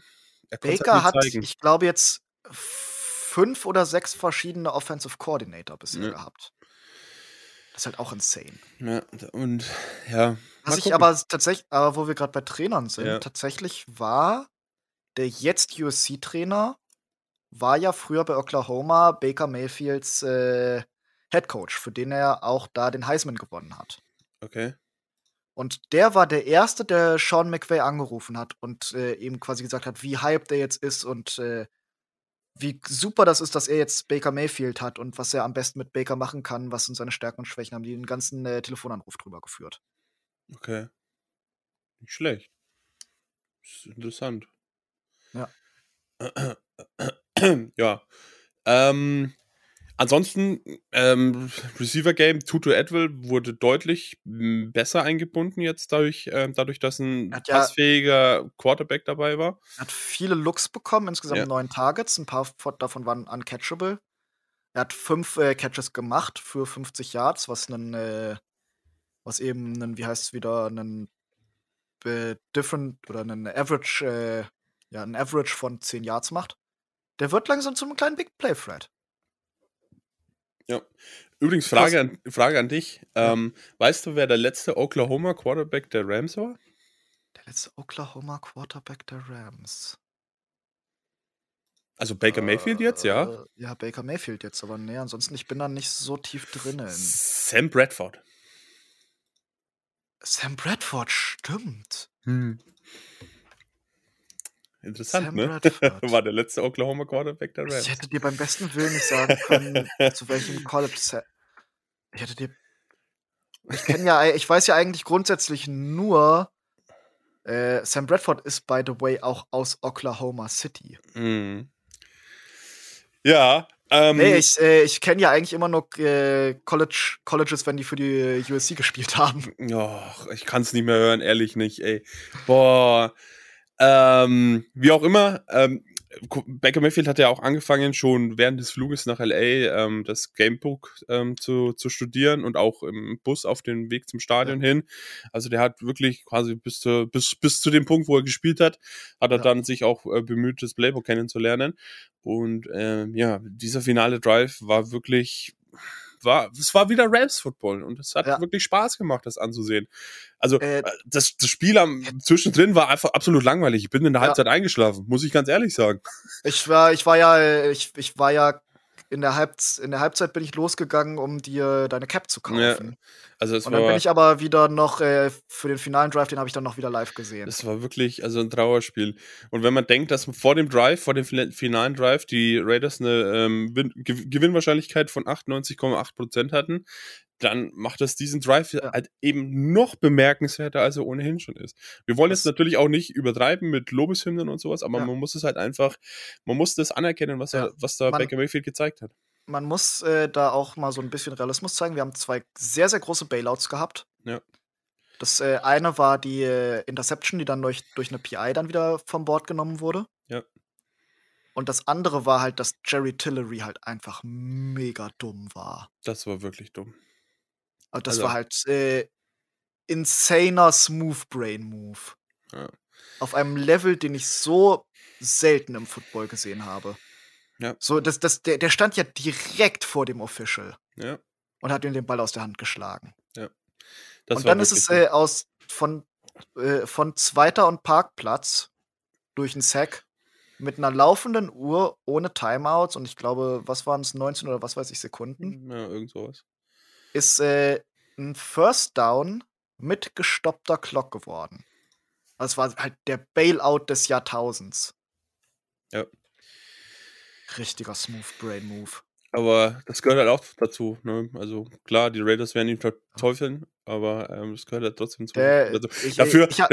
Speaker 3: er konnte es
Speaker 2: Baker
Speaker 3: halt
Speaker 2: hat,
Speaker 3: nicht zeigen.
Speaker 2: ich glaube, jetzt fünf oder sechs verschiedene Offensive Coordinator bisher
Speaker 3: Ja.
Speaker 2: gehabt. Das ist halt auch insane.
Speaker 3: Ja, und ja.
Speaker 2: Was ich aber tatsächlich, aber wo wir gerade bei Trainern sind,
Speaker 3: Ja.
Speaker 2: tatsächlich war der jetzt USC-Trainer, war ja früher bei Oklahoma Baker Mayfields äh, Head Coach, für den er auch da den Heisman gewonnen hat.
Speaker 3: Okay.
Speaker 2: Und der war der Erste, der Sean McVay angerufen hat und äh, ihm quasi gesagt hat, wie hyped er jetzt ist und äh, wie super das ist, dass er jetzt Baker Mayfield hat und was er am besten mit Baker machen kann, was sind seine Stärken und Schwächen, haben die den ganzen äh, Telefonanruf drüber geführt.
Speaker 3: Okay. Nicht schlecht. Ist interessant.
Speaker 2: Ja.
Speaker 3: ja. Ähm, ansonsten, ähm, Receiver Game, Tutu Edwell wurde deutlich m, besser eingebunden jetzt dadurch, ähm, dadurch, dass ein
Speaker 2: hat ja-
Speaker 3: passfähiger Quarterback dabei war.
Speaker 2: Er hat viele Looks bekommen, insgesamt
Speaker 3: Ja.
Speaker 2: neun Targets, ein paar von- davon waren uncatchable. Er hat fünf äh, Catches gemacht für 50 Yards, was einen, äh, was eben einen, wie heißt es wieder, einen äh, different oder einen Average, äh, ja, ein Average von 10 Yards macht. Der wird langsam zu einem kleinen Big Play Threat.
Speaker 3: Ja. Übrigens, Frage an, Frage an dich. Ähm, weißt du, wer der letzte Oklahoma Quarterback der Rams war?
Speaker 2: Der letzte Oklahoma Quarterback der Rams.
Speaker 3: Also Baker Mayfield jetzt, ja?
Speaker 2: Äh, Ja, Baker Mayfield jetzt, aber nee, ansonsten, ich bin da nicht so tief drinnen.
Speaker 3: Sam Bradford.
Speaker 2: Sam Bradford, stimmt.
Speaker 3: Interessant,
Speaker 2: Sam
Speaker 3: ne?
Speaker 2: Bradford.
Speaker 3: War der letzte Oklahoma Quarterback der
Speaker 2: Ich
Speaker 3: Rams.
Speaker 2: hätte dir beim besten Willen nicht sagen können, zu welchem College Sa Ich hätte dir. Ich kenne ja, ich weiß ja eigentlich grundsätzlich nur. Äh, Sam Bradford ist, by the way, auch aus Oklahoma City.
Speaker 3: Mhm. Ja, ähm,
Speaker 2: Nee, ich, äh, ich kenne ja eigentlich immer nur äh, College, Colleges, wenn die für die USC gespielt haben.
Speaker 3: Och, ich kann es nicht mehr hören, ehrlich nicht, ey. Boah. Ähm, wie auch immer, ähm, Baker Mayfield hat ja auch angefangen, schon während des Fluges nach LA ähm, das Gamebook ähm, zu, zu studieren und auch im Bus auf dem Weg zum Stadion ja. hin. Also der hat wirklich quasi bis zu, bis, bis zu dem Punkt, wo er gespielt hat, hat er ja. dann sich auch äh, bemüht, das Playbook kennenzulernen. Und ähm, ja, dieser finale Drive war wirklich war, es war wieder Rams Football und es hat ja. wirklich Spaß gemacht, das anzusehen. Also äh, äh, das, das Spiel am zwischendrin war einfach absolut langweilig. Ich bin in der Halbzeit ja. eingeschlafen, muss ich ganz ehrlich sagen.
Speaker 2: Ich war, ich war ja, ich, ich war ja in der, Halb in der Halbzeit bin ich losgegangen, um dir deine Cap zu kaufen. Ja. Also und dann bin ich aber wieder noch äh, für den finalen Drive, den habe ich dann noch wieder live gesehen.
Speaker 3: Das war wirklich also ein Trauerspiel. Und wenn man denkt, dass vor dem Drive, vor dem finalen Drive, die Raiders eine ähm, Gewinnwahrscheinlichkeit von 98,8% hatten, dann macht das diesen Drive ja. halt eben noch bemerkenswerter, als er ohnehin schon ist. Wir wollen jetzt natürlich auch nicht übertreiben mit Lobeshymnen und sowas, aber ja. man muss es halt einfach, man muss das anerkennen, was, ja. er, was da man, Baker Mayfield gezeigt hat.
Speaker 2: Man muss äh, da auch mal so ein bisschen Realismus zeigen. Wir haben zwei sehr, sehr große Bailouts gehabt.
Speaker 3: Ja.
Speaker 2: Das äh, eine war die äh, Interception, die dann durch, durch eine PI dann wieder vom Board genommen wurde.
Speaker 3: Ja.
Speaker 2: Und das andere war halt, dass Jerry Tillery halt einfach mega dumm war.
Speaker 3: Das war wirklich dumm.
Speaker 2: Aber das also. war halt äh, insaner Smooth Brain Move.
Speaker 3: Ja.
Speaker 2: Auf einem Level, den ich so selten im Football gesehen habe.
Speaker 3: Ja.
Speaker 2: So, das, das, der, der stand ja direkt vor dem Official.
Speaker 3: Ja.
Speaker 2: Und hat ihm den Ball aus der Hand geschlagen.
Speaker 3: Ja.
Speaker 2: Das und dann ist es äh, aus von, äh, von zweiter und Parkplatz durch einen Sack mit einer laufenden Uhr ohne Timeouts und ich glaube, was waren es, 19 oder was weiß ich, Sekunden?
Speaker 3: Ja, irgend sowas
Speaker 2: ist äh, ein First Down mit gestoppter Clock geworden. Das war halt der Bailout des Jahrtausends.
Speaker 3: Ja.
Speaker 2: Richtiger Smooth Brain Move.
Speaker 3: Aber das gehört halt auch dazu. Ne? Also klar, die Raiders werden ihn verteufeln, aber ähm, das gehört halt trotzdem zu.
Speaker 2: Äh,
Speaker 3: also, ich, dafür, ich hab,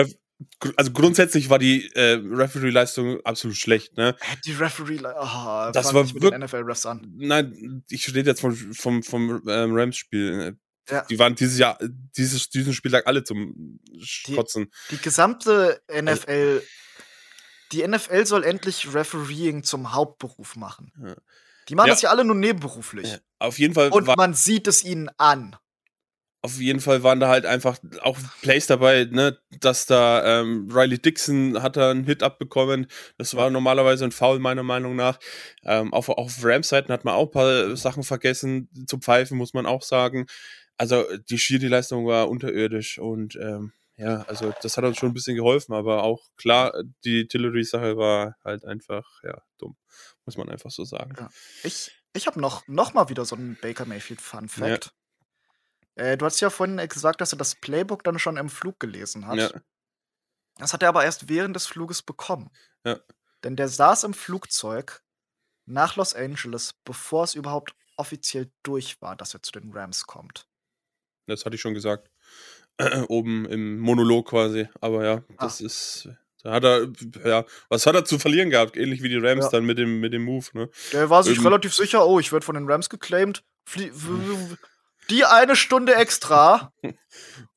Speaker 3: also grundsätzlich war die äh, Referee-Leistung absolut schlecht. Ne?
Speaker 2: Die Referee, oh,
Speaker 3: das war wirklich
Speaker 2: NFL-Refs an.
Speaker 3: Nein, ich rede jetzt vom, vom, vom ähm, Rams-Spiel.
Speaker 2: Ja.
Speaker 3: Die waren dieses Jahr, dieses, diesen Spieltag alle zum Kotzen.
Speaker 2: Die, die gesamte NFL, die NFL soll endlich Refereeing zum Hauptberuf machen. Ja. Die machen ja. das ja alle nur nebenberuflich.
Speaker 3: Auf jeden Fall.
Speaker 2: Und man sieht es ihnen an
Speaker 3: auf jeden Fall waren da halt einfach auch Plays dabei, ne, dass da ähm, Riley Dixon hat da einen Hit abbekommen. Das war normalerweise ein Foul meiner Meinung nach. Ähm, auf, auf Rams-Seiten hat man auch ein paar Sachen vergessen zu pfeifen, muss man auch sagen. Also die Schiri-Leistung war unterirdisch und ähm, ja, also das hat uns schon ein bisschen geholfen, aber auch klar, die Tillery-Sache war halt einfach, ja, dumm. Muss man einfach so sagen.
Speaker 2: Ja. Ich, ich habe noch, noch mal wieder so einen Baker Mayfield Fun Fact. Ja. Äh, du hast ja vorhin gesagt, dass er das Playbook dann schon im Flug gelesen hat.
Speaker 3: Ja.
Speaker 2: Das hat er aber erst während des Fluges bekommen.
Speaker 3: Ja.
Speaker 2: Denn der saß im Flugzeug nach Los Angeles, bevor es überhaupt offiziell durch war, dass er zu den Rams kommt.
Speaker 3: Das hatte ich schon gesagt. Oben im Monolog quasi. Aber ja, das ah. ist. Da hat er, ja, was hat er zu verlieren gehabt? Ähnlich wie die Rams ja. dann mit dem, mit dem Move, ne?
Speaker 2: Der war sich Irgend relativ sicher, oh, ich werde von den Rams geclaimed. Flie die eine Stunde extra.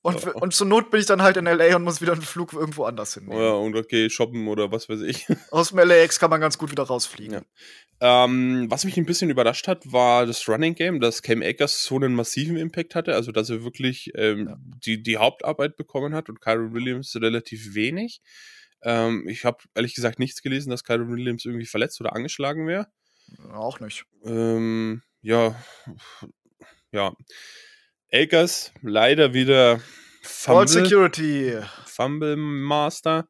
Speaker 2: Und, und zur Not bin ich dann halt in LA und muss wieder einen Flug irgendwo anders hin.
Speaker 3: Ja, und okay, shoppen oder was weiß ich.
Speaker 2: Aus dem LAX kann man ganz gut wieder rausfliegen.
Speaker 3: Ja. Ähm, was mich ein bisschen überrascht hat, war das Running Game, dass Cam Akers so einen massiven Impact hatte, also dass er wirklich ähm, ja. die, die Hauptarbeit bekommen hat und Kyron Williams relativ wenig. Ähm, ich habe ehrlich gesagt nichts gelesen, dass Kyron Williams irgendwie verletzt oder angeschlagen wäre.
Speaker 2: Auch nicht.
Speaker 3: Ähm, ja, ja. Akers leider wieder
Speaker 2: Fumble, Security.
Speaker 3: Fumble Master.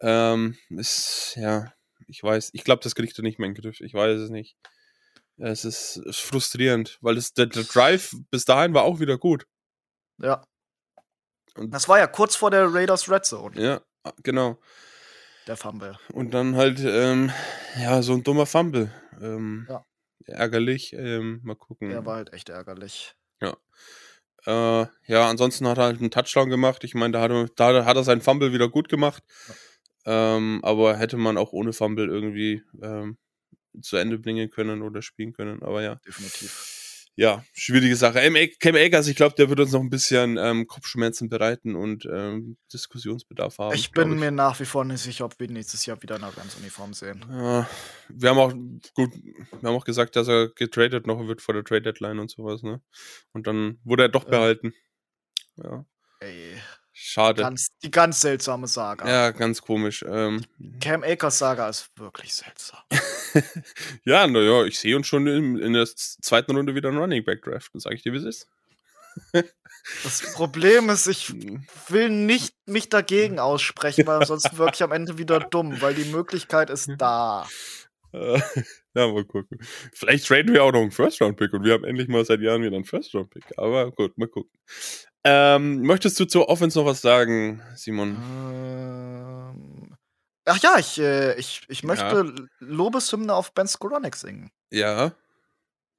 Speaker 3: Ähm, ist, ja, ich weiß, ich glaube, das kriegt er nicht mehr in den Griff. Ich weiß es nicht. Es ist, ist frustrierend, weil das, der, der, Drive bis dahin war auch wieder gut.
Speaker 2: Ja. Und das war ja kurz vor der Raiders Red Zone.
Speaker 3: Ja, genau.
Speaker 2: Der Fumble.
Speaker 3: Und dann halt, ähm, ja, so ein dummer Fumble. Ähm, ja ärgerlich. Ähm, mal gucken.
Speaker 2: Der war halt echt ärgerlich.
Speaker 3: Ja. Äh, ja, ansonsten hat er halt einen Touchdown gemacht. Ich meine, da hat, er, da hat er seinen Fumble wieder gut gemacht. Ja. Ähm, aber hätte man auch ohne Fumble irgendwie ähm, zu Ende bringen können oder spielen können. Aber ja.
Speaker 2: Definitiv.
Speaker 3: Ja, schwierige Sache. Cam Akers, ich glaube, der wird uns noch ein bisschen ähm, Kopfschmerzen bereiten und ähm, Diskussionsbedarf haben.
Speaker 2: Ich bin ich. mir nach wie vor nicht sicher, ob wir nächstes Jahr wieder in einer Rams-Uniform sehen.
Speaker 3: Ja, wir haben auch gut, wir haben auch gesagt, dass er getradet noch wird vor der Trade Deadline und sowas, ne? Und dann wurde er doch behalten. Ja.
Speaker 2: Ey.
Speaker 3: Schade.
Speaker 2: Ganz, die ganz seltsame Saga.
Speaker 3: Ja, ganz komisch. Ähm,
Speaker 2: Cam Akers Saga ist wirklich seltsam.
Speaker 3: ja, naja, ich sehe uns schon in, in, der zweiten Runde wieder einen Running Back draften, sage ich dir, wie es ist.
Speaker 2: das Problem ist, ich will nicht mich dagegen aussprechen, weil ansonsten wirklich am Ende wieder dumm, weil die Möglichkeit ist da.
Speaker 3: ja, mal gucken. Vielleicht traden wir auch noch einen First-Round-Pick und wir haben endlich mal seit Jahren wieder einen First-Round-Pick. Aber gut, mal gucken. Ähm, möchtest du zur Offense noch was sagen, Simon?
Speaker 2: Ähm, ach ja, ich, äh, ich, ich möchte ja. Lobeshymne auf Ben Skoronek singen.
Speaker 3: Ja.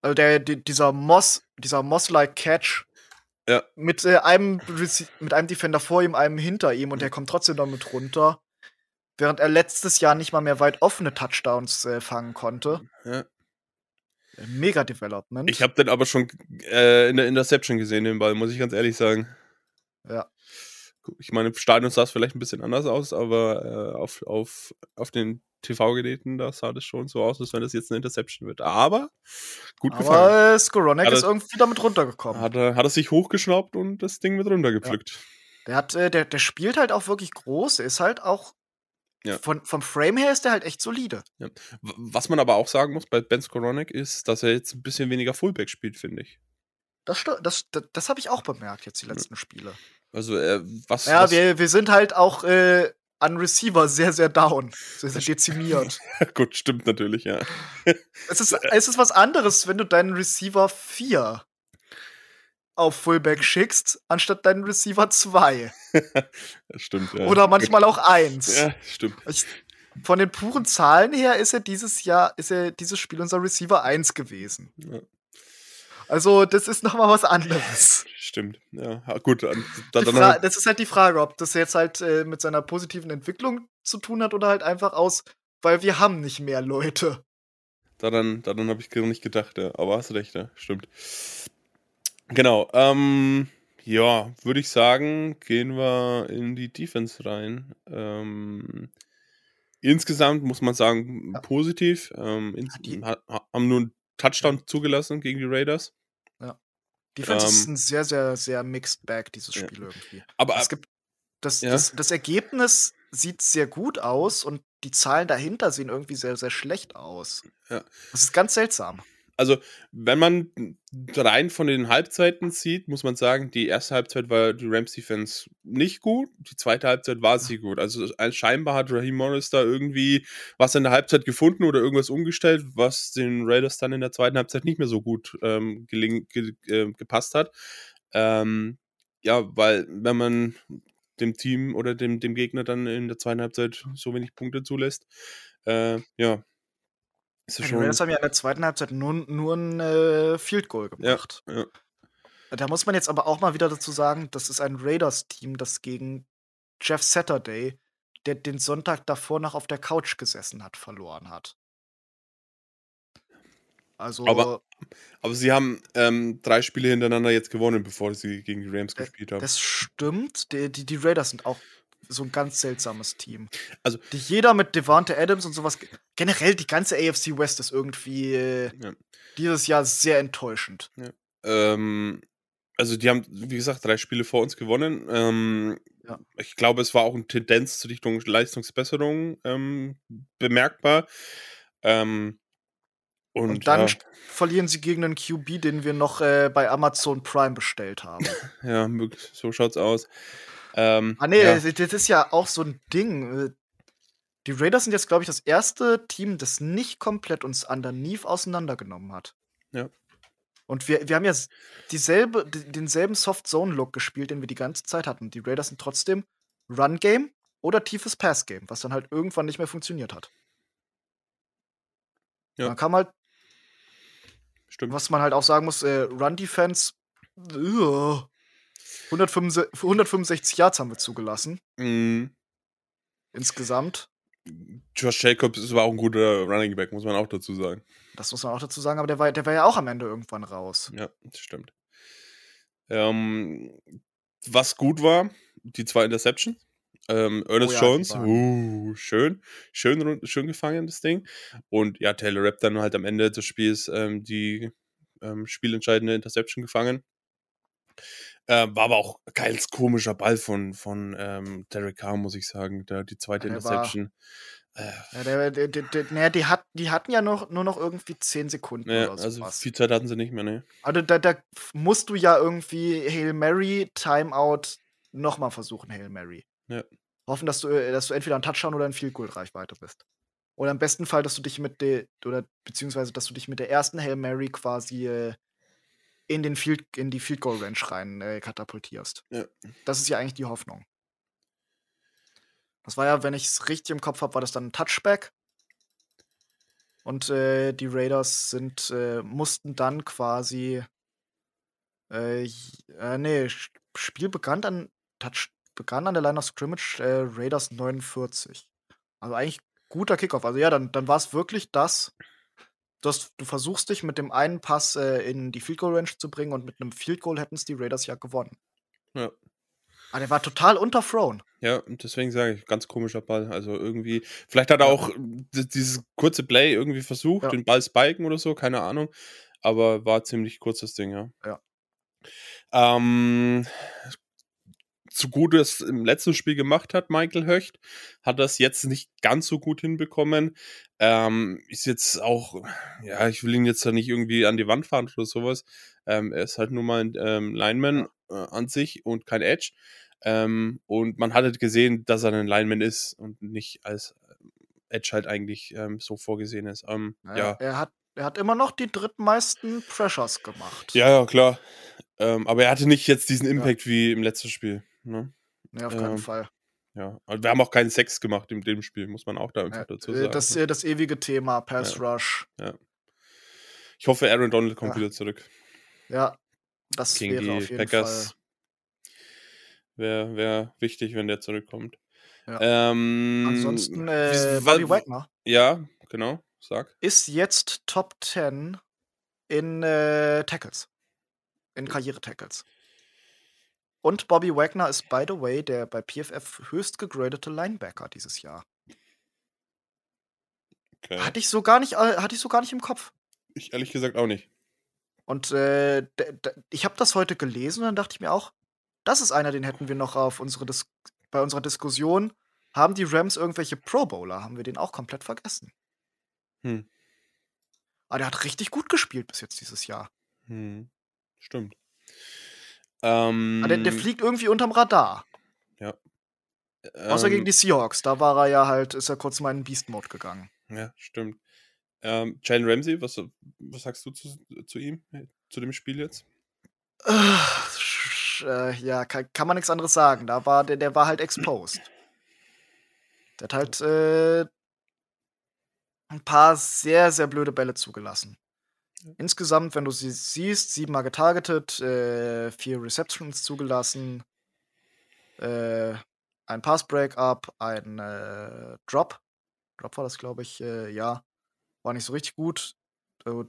Speaker 2: Also der, die, dieser Moss, dieser Moss-like Catch.
Speaker 3: Ja.
Speaker 2: Mit äh, einem mit einem Defender vor ihm, einem hinter ihm und der kommt trotzdem damit runter. Während er letztes Jahr nicht mal mehr weit offene Touchdowns äh, fangen konnte.
Speaker 3: Ja.
Speaker 2: Mega Development.
Speaker 3: Ich habe den aber schon äh, in der Interception gesehen, den Ball, muss ich ganz ehrlich sagen.
Speaker 2: Ja.
Speaker 3: Ich meine, im Stadion sah es vielleicht ein bisschen anders aus, aber äh, auf, auf, auf den TV-Geräten, da sah das schon so aus, als wenn das jetzt eine Interception wird. Aber gut
Speaker 2: aber
Speaker 3: gefangen.
Speaker 2: Aber Skoronek ist irgendwie damit runtergekommen.
Speaker 3: Hat er, hat er sich hochgeschnappt und das Ding mit runtergepflückt. Ja.
Speaker 2: Der, hat, äh, der, der spielt halt auch wirklich groß. Ist halt auch ja. Von, vom Frame her ist er halt echt solide.
Speaker 3: Ja. Was man aber auch sagen muss bei Ben Skoronek ist, dass er jetzt ein bisschen weniger Fullback spielt, finde ich.
Speaker 2: Das, das, das, das habe ich auch bemerkt jetzt die letzten ja. Spiele.
Speaker 3: Also, äh, was.
Speaker 2: Ja,
Speaker 3: was
Speaker 2: wir, wir sind halt auch äh, an Receiver sehr, sehr down. Sehr, sehr dezimiert.
Speaker 3: Gut, stimmt natürlich, ja.
Speaker 2: es, ist, es ist was anderes, wenn du deinen Receiver 4 auf Fullback schickst, anstatt deinen Receiver 2.
Speaker 3: stimmt, ja.
Speaker 2: Oder manchmal auch 1.
Speaker 3: Ja, stimmt.
Speaker 2: Ich, von den puren Zahlen her ist er dieses Jahr, ist er dieses Spiel unser Receiver 1 gewesen.
Speaker 3: Ja.
Speaker 2: Also, das ist nochmal was anderes.
Speaker 3: Stimmt, ja. Gut, dann,
Speaker 2: dann das ist halt die Frage, ob das jetzt halt äh, mit seiner positiven Entwicklung zu tun hat oder halt einfach aus, weil wir haben nicht mehr Leute.
Speaker 3: Daran, daran habe ich gar nicht gedacht, ja. Aber hast recht, ja. Stimmt. Genau. Ähm, ja, würde ich sagen, gehen wir in die Defense rein. Ähm, insgesamt muss man sagen, ja. positiv. Ähm, ha, haben nur einen Touchdown zugelassen gegen die Raiders.
Speaker 2: Ja. Defense ähm, ist ein sehr, sehr, sehr mixed bag, dieses Spiel ja. irgendwie.
Speaker 3: Aber
Speaker 2: es gibt das, ja. das, das Ergebnis sieht sehr gut aus und die Zahlen dahinter sehen irgendwie sehr, sehr schlecht aus.
Speaker 3: Ja.
Speaker 2: Das ist ganz seltsam
Speaker 3: also wenn man rein von den Halbzeiten sieht, muss man sagen, die erste Halbzeit war die Rams Defense nicht gut, die zweite Halbzeit war sie gut. Also scheinbar hat Raheem Morris da irgendwie was in der Halbzeit gefunden oder irgendwas umgestellt, was den Raiders dann in der zweiten Halbzeit nicht mehr so gut ähm, geling, ge, äh, gepasst hat. Ähm, ja, weil wenn man dem Team oder dem, dem Gegner dann in der zweiten Halbzeit so wenig Punkte zulässt, äh, ja,
Speaker 2: ist die Raiders haben ja in der zweiten Halbzeit nur, nur ein äh, Field Goal gemacht.
Speaker 3: Ja, ja.
Speaker 2: Da muss man jetzt aber auch mal wieder dazu sagen, das ist ein Raiders-Team, das gegen Jeff Saturday, der den Sonntag davor noch auf der Couch gesessen hat, verloren hat. Also.
Speaker 3: Aber, aber sie haben ähm, drei Spiele hintereinander jetzt gewonnen, bevor sie gegen die Rams gespielt haben.
Speaker 2: Das stimmt. Die, die, die Raiders sind auch so ein ganz seltsames Team.
Speaker 3: Also
Speaker 2: die jeder mit Devante Adams und sowas. Generell die ganze AFC West ist irgendwie ja. dieses Jahr sehr enttäuschend.
Speaker 3: Ja. Ähm, also die haben, wie gesagt, drei Spiele vor uns gewonnen. Ähm,
Speaker 2: ja.
Speaker 3: Ich glaube, es war auch eine Tendenz zur Richtung Leistungsbesserung ähm, bemerkbar. Ähm, und,
Speaker 2: und, dann verlieren sie gegen einen QB, den wir noch äh, bei Amazon Prime bestellt haben.
Speaker 3: ja, so schaut's aus. Ähm,
Speaker 2: ah, nee, ja. das ist ja auch so ein Ding. Die Raiders sind jetzt, glaube ich, das erste Team, das nicht komplett uns underneath auseinandergenommen hat.
Speaker 3: Ja.
Speaker 2: Und wir, wir haben ja dieselbe, denselben Soft-Zone-Look gespielt, den wir die ganze Zeit hatten. Die Raiders sind trotzdem Run-Game oder tiefes Pass-Game, was dann halt irgendwann nicht mehr funktioniert hat.
Speaker 3: Ja.
Speaker 2: Man kann halt.
Speaker 3: Stimmt.
Speaker 2: Was man halt auch sagen muss, äh, Run-Defense. 165, 165 Yards haben wir zugelassen.
Speaker 3: Mhm.
Speaker 2: Insgesamt.
Speaker 3: Josh Jacobs ist aber auch ein guter Running Back, muss man auch dazu sagen.
Speaker 2: Das muss man auch dazu sagen, aber der war, der war ja auch am Ende irgendwann raus.
Speaker 3: Ja, das stimmt. Ähm, was gut war, die zwei Interceptions. Ähm, Ernest
Speaker 2: Oh ja,
Speaker 3: Jones, uh, schön, schön, schön gefangen, das Ding. Und ja, Taylor Rapp dann halt am Ende des Spiels ähm, die ähm, spielentscheidende Interception gefangen. Äh, war aber auch geiles komischer Ball von, von ähm, Derek Carr, muss ich sagen. Der, die zweite
Speaker 2: der war-
Speaker 3: Interception. Äh,
Speaker 2: Ja, der, der, naja, die, hat, die hatten ja noch, nur noch irgendwie 10 Sekunden
Speaker 3: ja,
Speaker 2: oder
Speaker 3: also viel Zeit hatten sie nicht mehr, ne?
Speaker 2: Also da, da musst du ja irgendwie Hail Mary, Timeout, nochmal versuchen, Hail Mary.
Speaker 3: Ja.
Speaker 2: Hoffen, dass du, äh, dass du entweder ein Touchdown oder ein Field Goal Reichweite bist. Oder im besten Fall, dass du dich mit der, oder beziehungsweise, dass du dich mit der ersten Hail Mary quasi äh, in, den Field, in die Field Goal Range rein äh, katapultierst.
Speaker 3: Ja.
Speaker 2: Das ist ja eigentlich die Hoffnung. Das war ja, wenn ich es richtig im Kopf habe, war das dann ein Touchback. Und äh, die Raiders sind, äh, mussten dann quasi äh, äh, nee, Spiel begann dann, Touch, begann an der Line of Scrimmage äh, Raiders 49. Also eigentlich guter Kickoff. Also ja, dann, dann war es wirklich das, dass du versuchst dich mit dem einen Pass äh, in die Field Goal Range zu bringen und mit einem Field Goal hätten es die Raiders ja gewonnen.
Speaker 3: Ja.
Speaker 2: Aber der war total unterthrown.
Speaker 3: Ja, und deswegen sage ich, ganz komischer Ball. Also irgendwie, vielleicht hat er
Speaker 2: Ja.
Speaker 3: auch dieses kurze Play irgendwie versucht,
Speaker 2: Ja.
Speaker 3: den Ball spiken oder so, keine Ahnung. Aber war ziemlich kurzes Ding, ja.
Speaker 2: Ja.
Speaker 3: Ähm, so gut es im letzten Spiel gemacht hat, Michael Höcht, hat das jetzt nicht ganz so gut hinbekommen. Ähm, ist jetzt auch, ja, ich will ihn jetzt da nicht irgendwie an die Wand fahren oder sowas. Ähm, er ist halt nur mal ein ähm, Lineman äh, an sich und kein Edge. Ähm, und man hat halt gesehen, dass er ein Lineman ist und nicht als ähm, Edge halt eigentlich ähm, so vorgesehen ist. Ähm,
Speaker 2: Naja,
Speaker 3: ja.
Speaker 2: Er, hat, er hat immer noch die drittmeisten Pressures gemacht.
Speaker 3: ja, ja, klar. Ähm, aber er hatte nicht jetzt diesen Impact wie im letzten Spiel. Ne?
Speaker 2: Nee, auf keinen
Speaker 3: Ähm,
Speaker 2: Fall.
Speaker 3: Ja. Und wir haben auch keinen Sex gemacht in dem Spiel, muss man auch da einfach
Speaker 2: Ja,
Speaker 3: dazu
Speaker 2: äh,
Speaker 3: sagen.
Speaker 2: das,
Speaker 3: ne?
Speaker 2: äh, das ewige Thema, Pass
Speaker 3: Ja.
Speaker 2: Rush.
Speaker 3: ich hoffe, Aaron Donald kommt
Speaker 2: Ja.
Speaker 3: wieder zurück.
Speaker 2: Ja, das
Speaker 3: Gegen
Speaker 2: wäre auf jeden
Speaker 3: Packers.
Speaker 2: Fall.
Speaker 3: Wäre wär wichtig, wenn der zurückkommt.
Speaker 2: Ja.
Speaker 3: Ähm,
Speaker 2: Ansonsten, äh, Bobby Wagner
Speaker 3: Ja, genau. Sag.
Speaker 2: ist jetzt Top 10 in äh, Tackles. In Karriere-Tackles. Und Bobby Wagner ist, by the way, der bei PFF höchst gegradete Linebacker dieses Jahr.
Speaker 3: Okay.
Speaker 2: Hatte ich so gar nicht, äh, hatte ich so gar nicht im Kopf.
Speaker 3: ich ehrlich gesagt auch nicht.
Speaker 2: Und äh, ich habe das heute gelesen und dann dachte ich mir auch, das ist einer, den hätten wir noch auf unsere Dis bei unserer Diskussion. Haben die Rams irgendwelche Pro Bowler? Haben wir den auch komplett vergessen.
Speaker 3: Hm.
Speaker 2: Aber der hat richtig gut gespielt bis jetzt dieses Jahr.
Speaker 3: Hm. Stimmt. Ähm,
Speaker 2: der, der fliegt irgendwie unterm Radar. Außer
Speaker 3: ähm,
Speaker 2: gegen die Seahawks. Da war er ja halt, ist er kurz mal in Beast-Mode gegangen.
Speaker 3: Ja, stimmt. Ähm, Jalen Ramsey, was, was sagst du zu, zu ihm, zu dem Spiel jetzt?
Speaker 2: Äh, ja, kann, kann man nichts anderes sagen. Da war der, der war halt exposed. Der hat halt äh, ein paar sehr, sehr blöde Bälle zugelassen. Insgesamt, wenn du sie siehst, siebenmal getargetet, äh, vier Receptions zugelassen, äh, ein Pass-Breakup, ein äh, Drop. Drop war das, glaube ich, äh, ja. War nicht so richtig gut.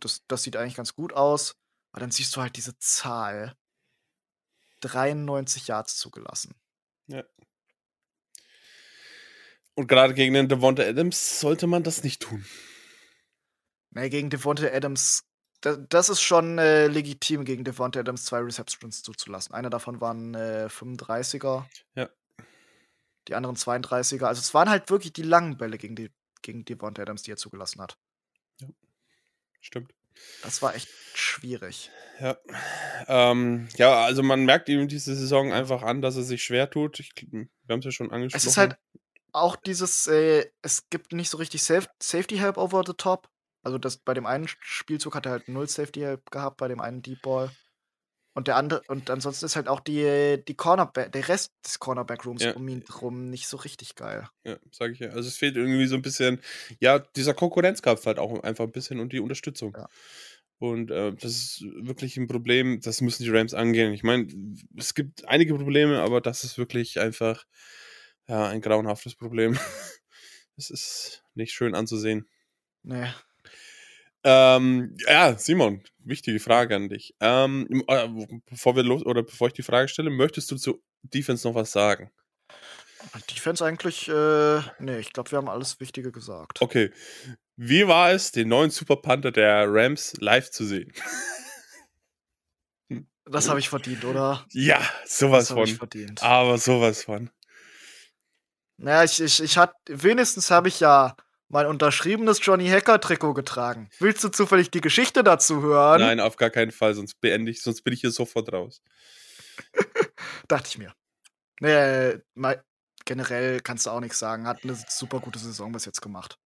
Speaker 2: Das, das sieht eigentlich ganz gut aus. Aber dann siehst du halt diese Zahl. 93 Yards zugelassen.
Speaker 3: Ja. Und gerade gegen den Devonta Adams sollte man das nicht tun.
Speaker 2: Nee, gegen Devonta Adams, da, das ist schon äh, legitim, gegen Devonta Adams zwei Receptions zuzulassen. Einer davon waren äh, 35er.
Speaker 3: Ja.
Speaker 2: Die anderen 32er. Also es waren halt wirklich die langen Bälle gegen, die, gegen Devonta Adams, die er zugelassen hat.
Speaker 3: Stimmt.
Speaker 2: Das war echt schwierig.
Speaker 3: Ja. Ähm, ja, also man merkt ihm diese Saison einfach an, dass er sich schwer tut. Ich, wir haben es ja schon angesprochen.
Speaker 2: Es ist halt auch dieses, äh, es gibt nicht so richtig Saf Safety Help over the top. Also das, bei dem einen Spielzug hat er halt null Safety gehabt, bei dem einen Deep Ball. Und der andere, und ansonsten ist halt auch die, die Cornerback, der Rest des Cornerback-Rooms
Speaker 3: Ja.
Speaker 2: um ihn drum nicht so richtig geil.
Speaker 3: Ja, sage ich ja. Also es fehlt irgendwie so ein bisschen, ja, dieser Konkurrenzkampf halt auch einfach ein bisschen und die Unterstützung.
Speaker 2: Ja.
Speaker 3: Und äh, das ist wirklich ein Problem, das müssen die Rams angehen. Ich meine, es gibt einige Probleme, aber das ist wirklich einfach ja, ein grauenhaftes Problem. Es ist nicht schön anzusehen.
Speaker 2: Nee.
Speaker 3: Ähm, ja, Simon, wichtige Frage an dich. Ähm, äh, bevor wir los oder bevor ich die Frage stelle, möchtest du zu Defense noch was sagen?
Speaker 2: Defense eigentlich, äh, nee, ich glaube, wir haben alles Wichtige gesagt.
Speaker 3: Okay. Wie war es, den neuen Super Panther der Rams live zu sehen?
Speaker 2: Das habe ich verdient, oder?
Speaker 3: Ja, sowas
Speaker 2: Das habe ich
Speaker 3: von.
Speaker 2: verdient.
Speaker 3: Aber sowas von.
Speaker 2: Naja, ich, ich, ich hat, wenigstens habe ich ja mein unterschriebenes Johnny Hacker Trikot getragen. Willst du zufällig die Geschichte dazu hören?
Speaker 3: Nein, auf gar keinen Fall, sonst beende ich, sonst bin ich hier sofort raus.
Speaker 2: Dachte ich mir. Nee, mal, generell kannst du auch nichts sagen. Hat eine super gute Saison bis jetzt gemacht.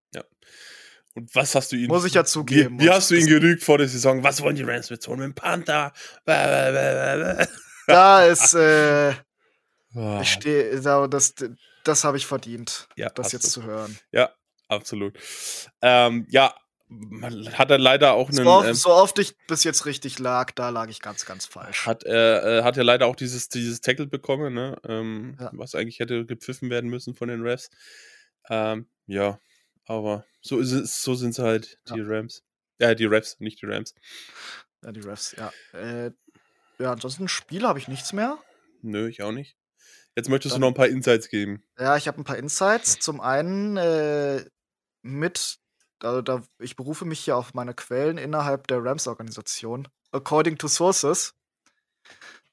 Speaker 3: Und was hast du ihn.
Speaker 2: Muss ich ja zugeben.
Speaker 3: Wie, wie hast du ihn gerügt vor der Saison? Was wollen die Rams mit so einem Panther?
Speaker 2: Da ist, äh,
Speaker 3: Ah,
Speaker 2: ich stehe, da- das, das habe ich verdient,
Speaker 3: ja,
Speaker 2: das jetzt
Speaker 3: du.
Speaker 2: zu hören.
Speaker 3: Ja, absolut. Ähm, ja, man hat er leider auch einen.
Speaker 2: So oft,
Speaker 3: ähm,
Speaker 2: so oft ich bis jetzt richtig lag, da lag ich ganz, ganz falsch.
Speaker 3: hat, äh, äh, hat ja leider auch dieses, dieses Tackle bekommen, ne? ähm,
Speaker 2: Ja.
Speaker 3: was eigentlich hätte gepfiffen werden müssen von den Refs. Ähm, ja, aber so ist es, so sind es halt, die Rams. Ja, die Refs, nicht die Rams.
Speaker 2: Ja, die Refs, ja. Äh, ja, ansonsten Spiel habe ich nichts mehr.
Speaker 3: Nö, ich auch nicht. Jetzt möchtest
Speaker 2: Dann-
Speaker 3: du noch ein paar Insights geben.
Speaker 2: Ja, ich habe ein paar Insights. Zum einen äh, mit, also da, ich berufe mich hier auf meine Quellen innerhalb der Rams-Organisation. According to sources.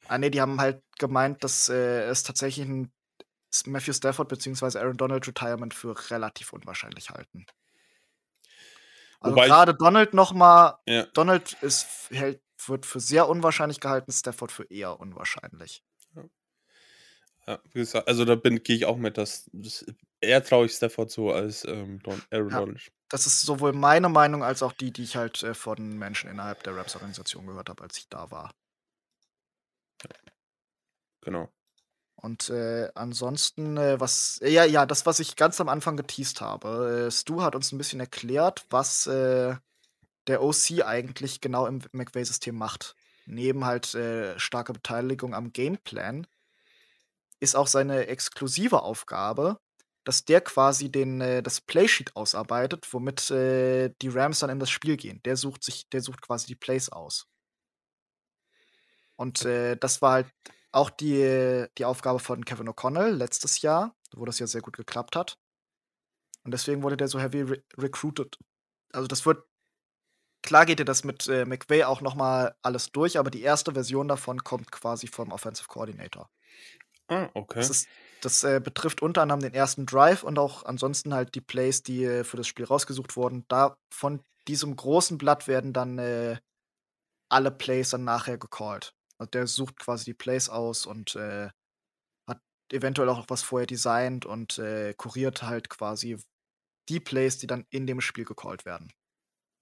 Speaker 2: Ah, nee, die haben halt gemeint, dass äh, es tatsächlich ein Matthew Stafford bzw. Aaron Donald Retirement für relativ unwahrscheinlich halten. Also gerade Donald noch mal,
Speaker 3: Ja.
Speaker 2: Donald ist, hält, wird für sehr unwahrscheinlich gehalten, Stafford für eher unwahrscheinlich.
Speaker 3: Ja, wie gesagt, also da bin gehe ich auch mit, dass das, eher traue ich Stafford so als ähm, Don, Aaron
Speaker 2: Ja.
Speaker 3: Donald.
Speaker 2: das ist sowohl meine Meinung als auch die, die ich halt äh, von Menschen innerhalb der Raps-Organisation gehört habe, als ich da war.
Speaker 3: Genau.
Speaker 2: Und äh, ansonsten, äh, was, ja, ja, das, was ich ganz am Anfang geteased habe. Äh, Stu hat uns ein bisschen erklärt, was äh, der OC eigentlich genau im McVay-System macht. Neben halt äh, starke Beteiligung am Gameplan ist auch seine exklusive Aufgabe, dass der quasi den, äh, das Playsheet ausarbeitet, womit äh, die Rams dann in das Spiel gehen. Der sucht sich, der sucht quasi die Plays aus. Und äh, das war halt auch die, die Aufgabe von Kevin O'Connell letztes Jahr, wo das ja sehr gut geklappt hat. Und deswegen wurde der so heavy re recruited. Also das wird, klar geht dir das mit äh, McVay auch noch mal alles durch, aber die erste Version davon kommt quasi vom Offensive Coordinator.
Speaker 3: Ah, okay.
Speaker 2: Das, ist, das äh, betrifft unter anderem den ersten Drive und auch ansonsten halt die Plays, die äh, für das Spiel rausgesucht wurden. Da von diesem großen Blatt werden dann äh, alle Plays dann nachher gecallt. Also der sucht quasi die Plays aus und äh, hat eventuell auch was vorher designt und äh, kuriert halt quasi die Plays, die dann in dem Spiel gecallt werden.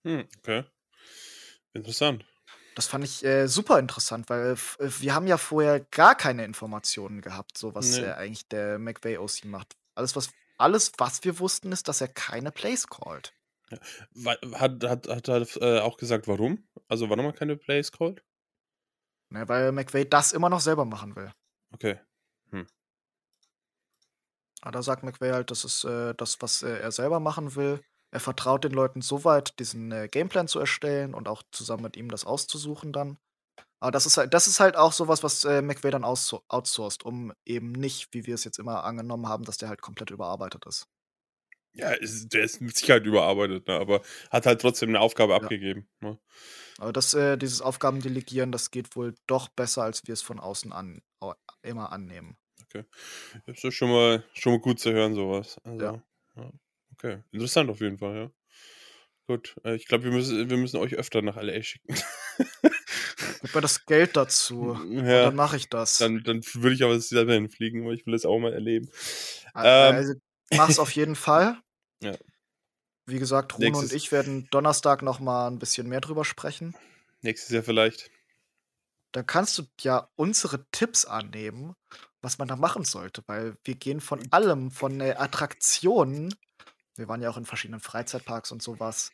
Speaker 3: Hm, okay. Interessant.
Speaker 2: Das fand ich äh, super interessant, weil f- äh, wir haben ja vorher gar keine Informationen gehabt, so was
Speaker 3: Nee.
Speaker 2: äh, eigentlich der McVay OC macht. Alles was, alles, was wir wussten, ist, dass er keine Plays callt.
Speaker 3: Wa- Hat, hat, hat er äh, auch gesagt, warum? Also warum er keine Plays called?
Speaker 2: Ne, weil McVay das immer noch selber machen will.
Speaker 3: Okay.
Speaker 2: Aber da sagt McVay halt, das ist äh, das, was äh, er selber machen will. Er vertraut den Leuten so weit, diesen äh, Gameplan zu erstellen und auch zusammen mit ihm das auszusuchen dann. Aber das ist halt, das ist halt auch sowas, was äh, McVay dann outso- outsourced, um eben nicht, wie wir es jetzt immer angenommen haben, dass der halt komplett überarbeitet ist.
Speaker 3: Ja, ist, der ist mit Sicherheit überarbeitet, ne? aber hat halt trotzdem eine Aufgabe
Speaker 2: Ja.
Speaker 3: abgegeben. Ne?
Speaker 2: Aber das, äh, dieses Aufgabendelegieren, das geht wohl doch besser, als wir es von außen an, immer annehmen.
Speaker 3: Das ist schon mal, schon mal gut zu hören, sowas. Also,
Speaker 2: Ja.
Speaker 3: ja. Okay, interessant auf jeden Fall, ja. Gut, äh, ich glaube, wir müssen, wir müssen euch öfter nach LA schicken.
Speaker 2: Gib mir das Geld dazu. Und
Speaker 3: ja,
Speaker 2: dann mache ich das.
Speaker 3: dann, dann würde ich aber selber hinfliegen, weil ich will das auch mal erleben.
Speaker 2: Äh,
Speaker 3: ähm,
Speaker 2: also, mach's auf jeden Fall.
Speaker 3: Ja.
Speaker 2: Wie gesagt, Rune
Speaker 3: Nächstes-
Speaker 2: und ich werden Donnerstag noch mal ein bisschen mehr drüber sprechen.
Speaker 3: Nächstes Jahr vielleicht.
Speaker 2: Dann kannst du ja unsere Tipps annehmen, was man da machen sollte, weil wir gehen von allem, von äh, Attraktionen, wir waren ja auch in verschiedenen Freizeitparks und sowas,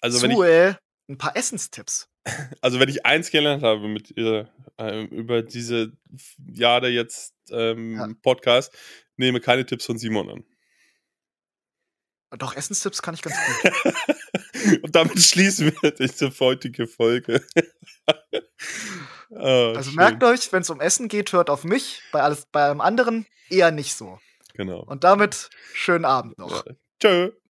Speaker 3: Also wenn, ich,
Speaker 2: zu äh, ein paar Essenstipps.
Speaker 3: also wenn ich eins gelernt habe mit ihr, ähm, über diese Jahre jetzt ähm,
Speaker 2: Ja.
Speaker 3: Podcast, nehme keine Tipps von Simon an.
Speaker 2: Doch, Essenstipps kann ich ganz gut.
Speaker 3: Und damit schließen wir diese heutige Folge.
Speaker 2: oh, also schön. merkt euch, wenn es um Essen geht, hört auf mich. Bei, alles, bei allem anderen eher nicht so.
Speaker 3: Genau.
Speaker 2: Und damit schönen Abend noch.
Speaker 3: Ja. Tschö.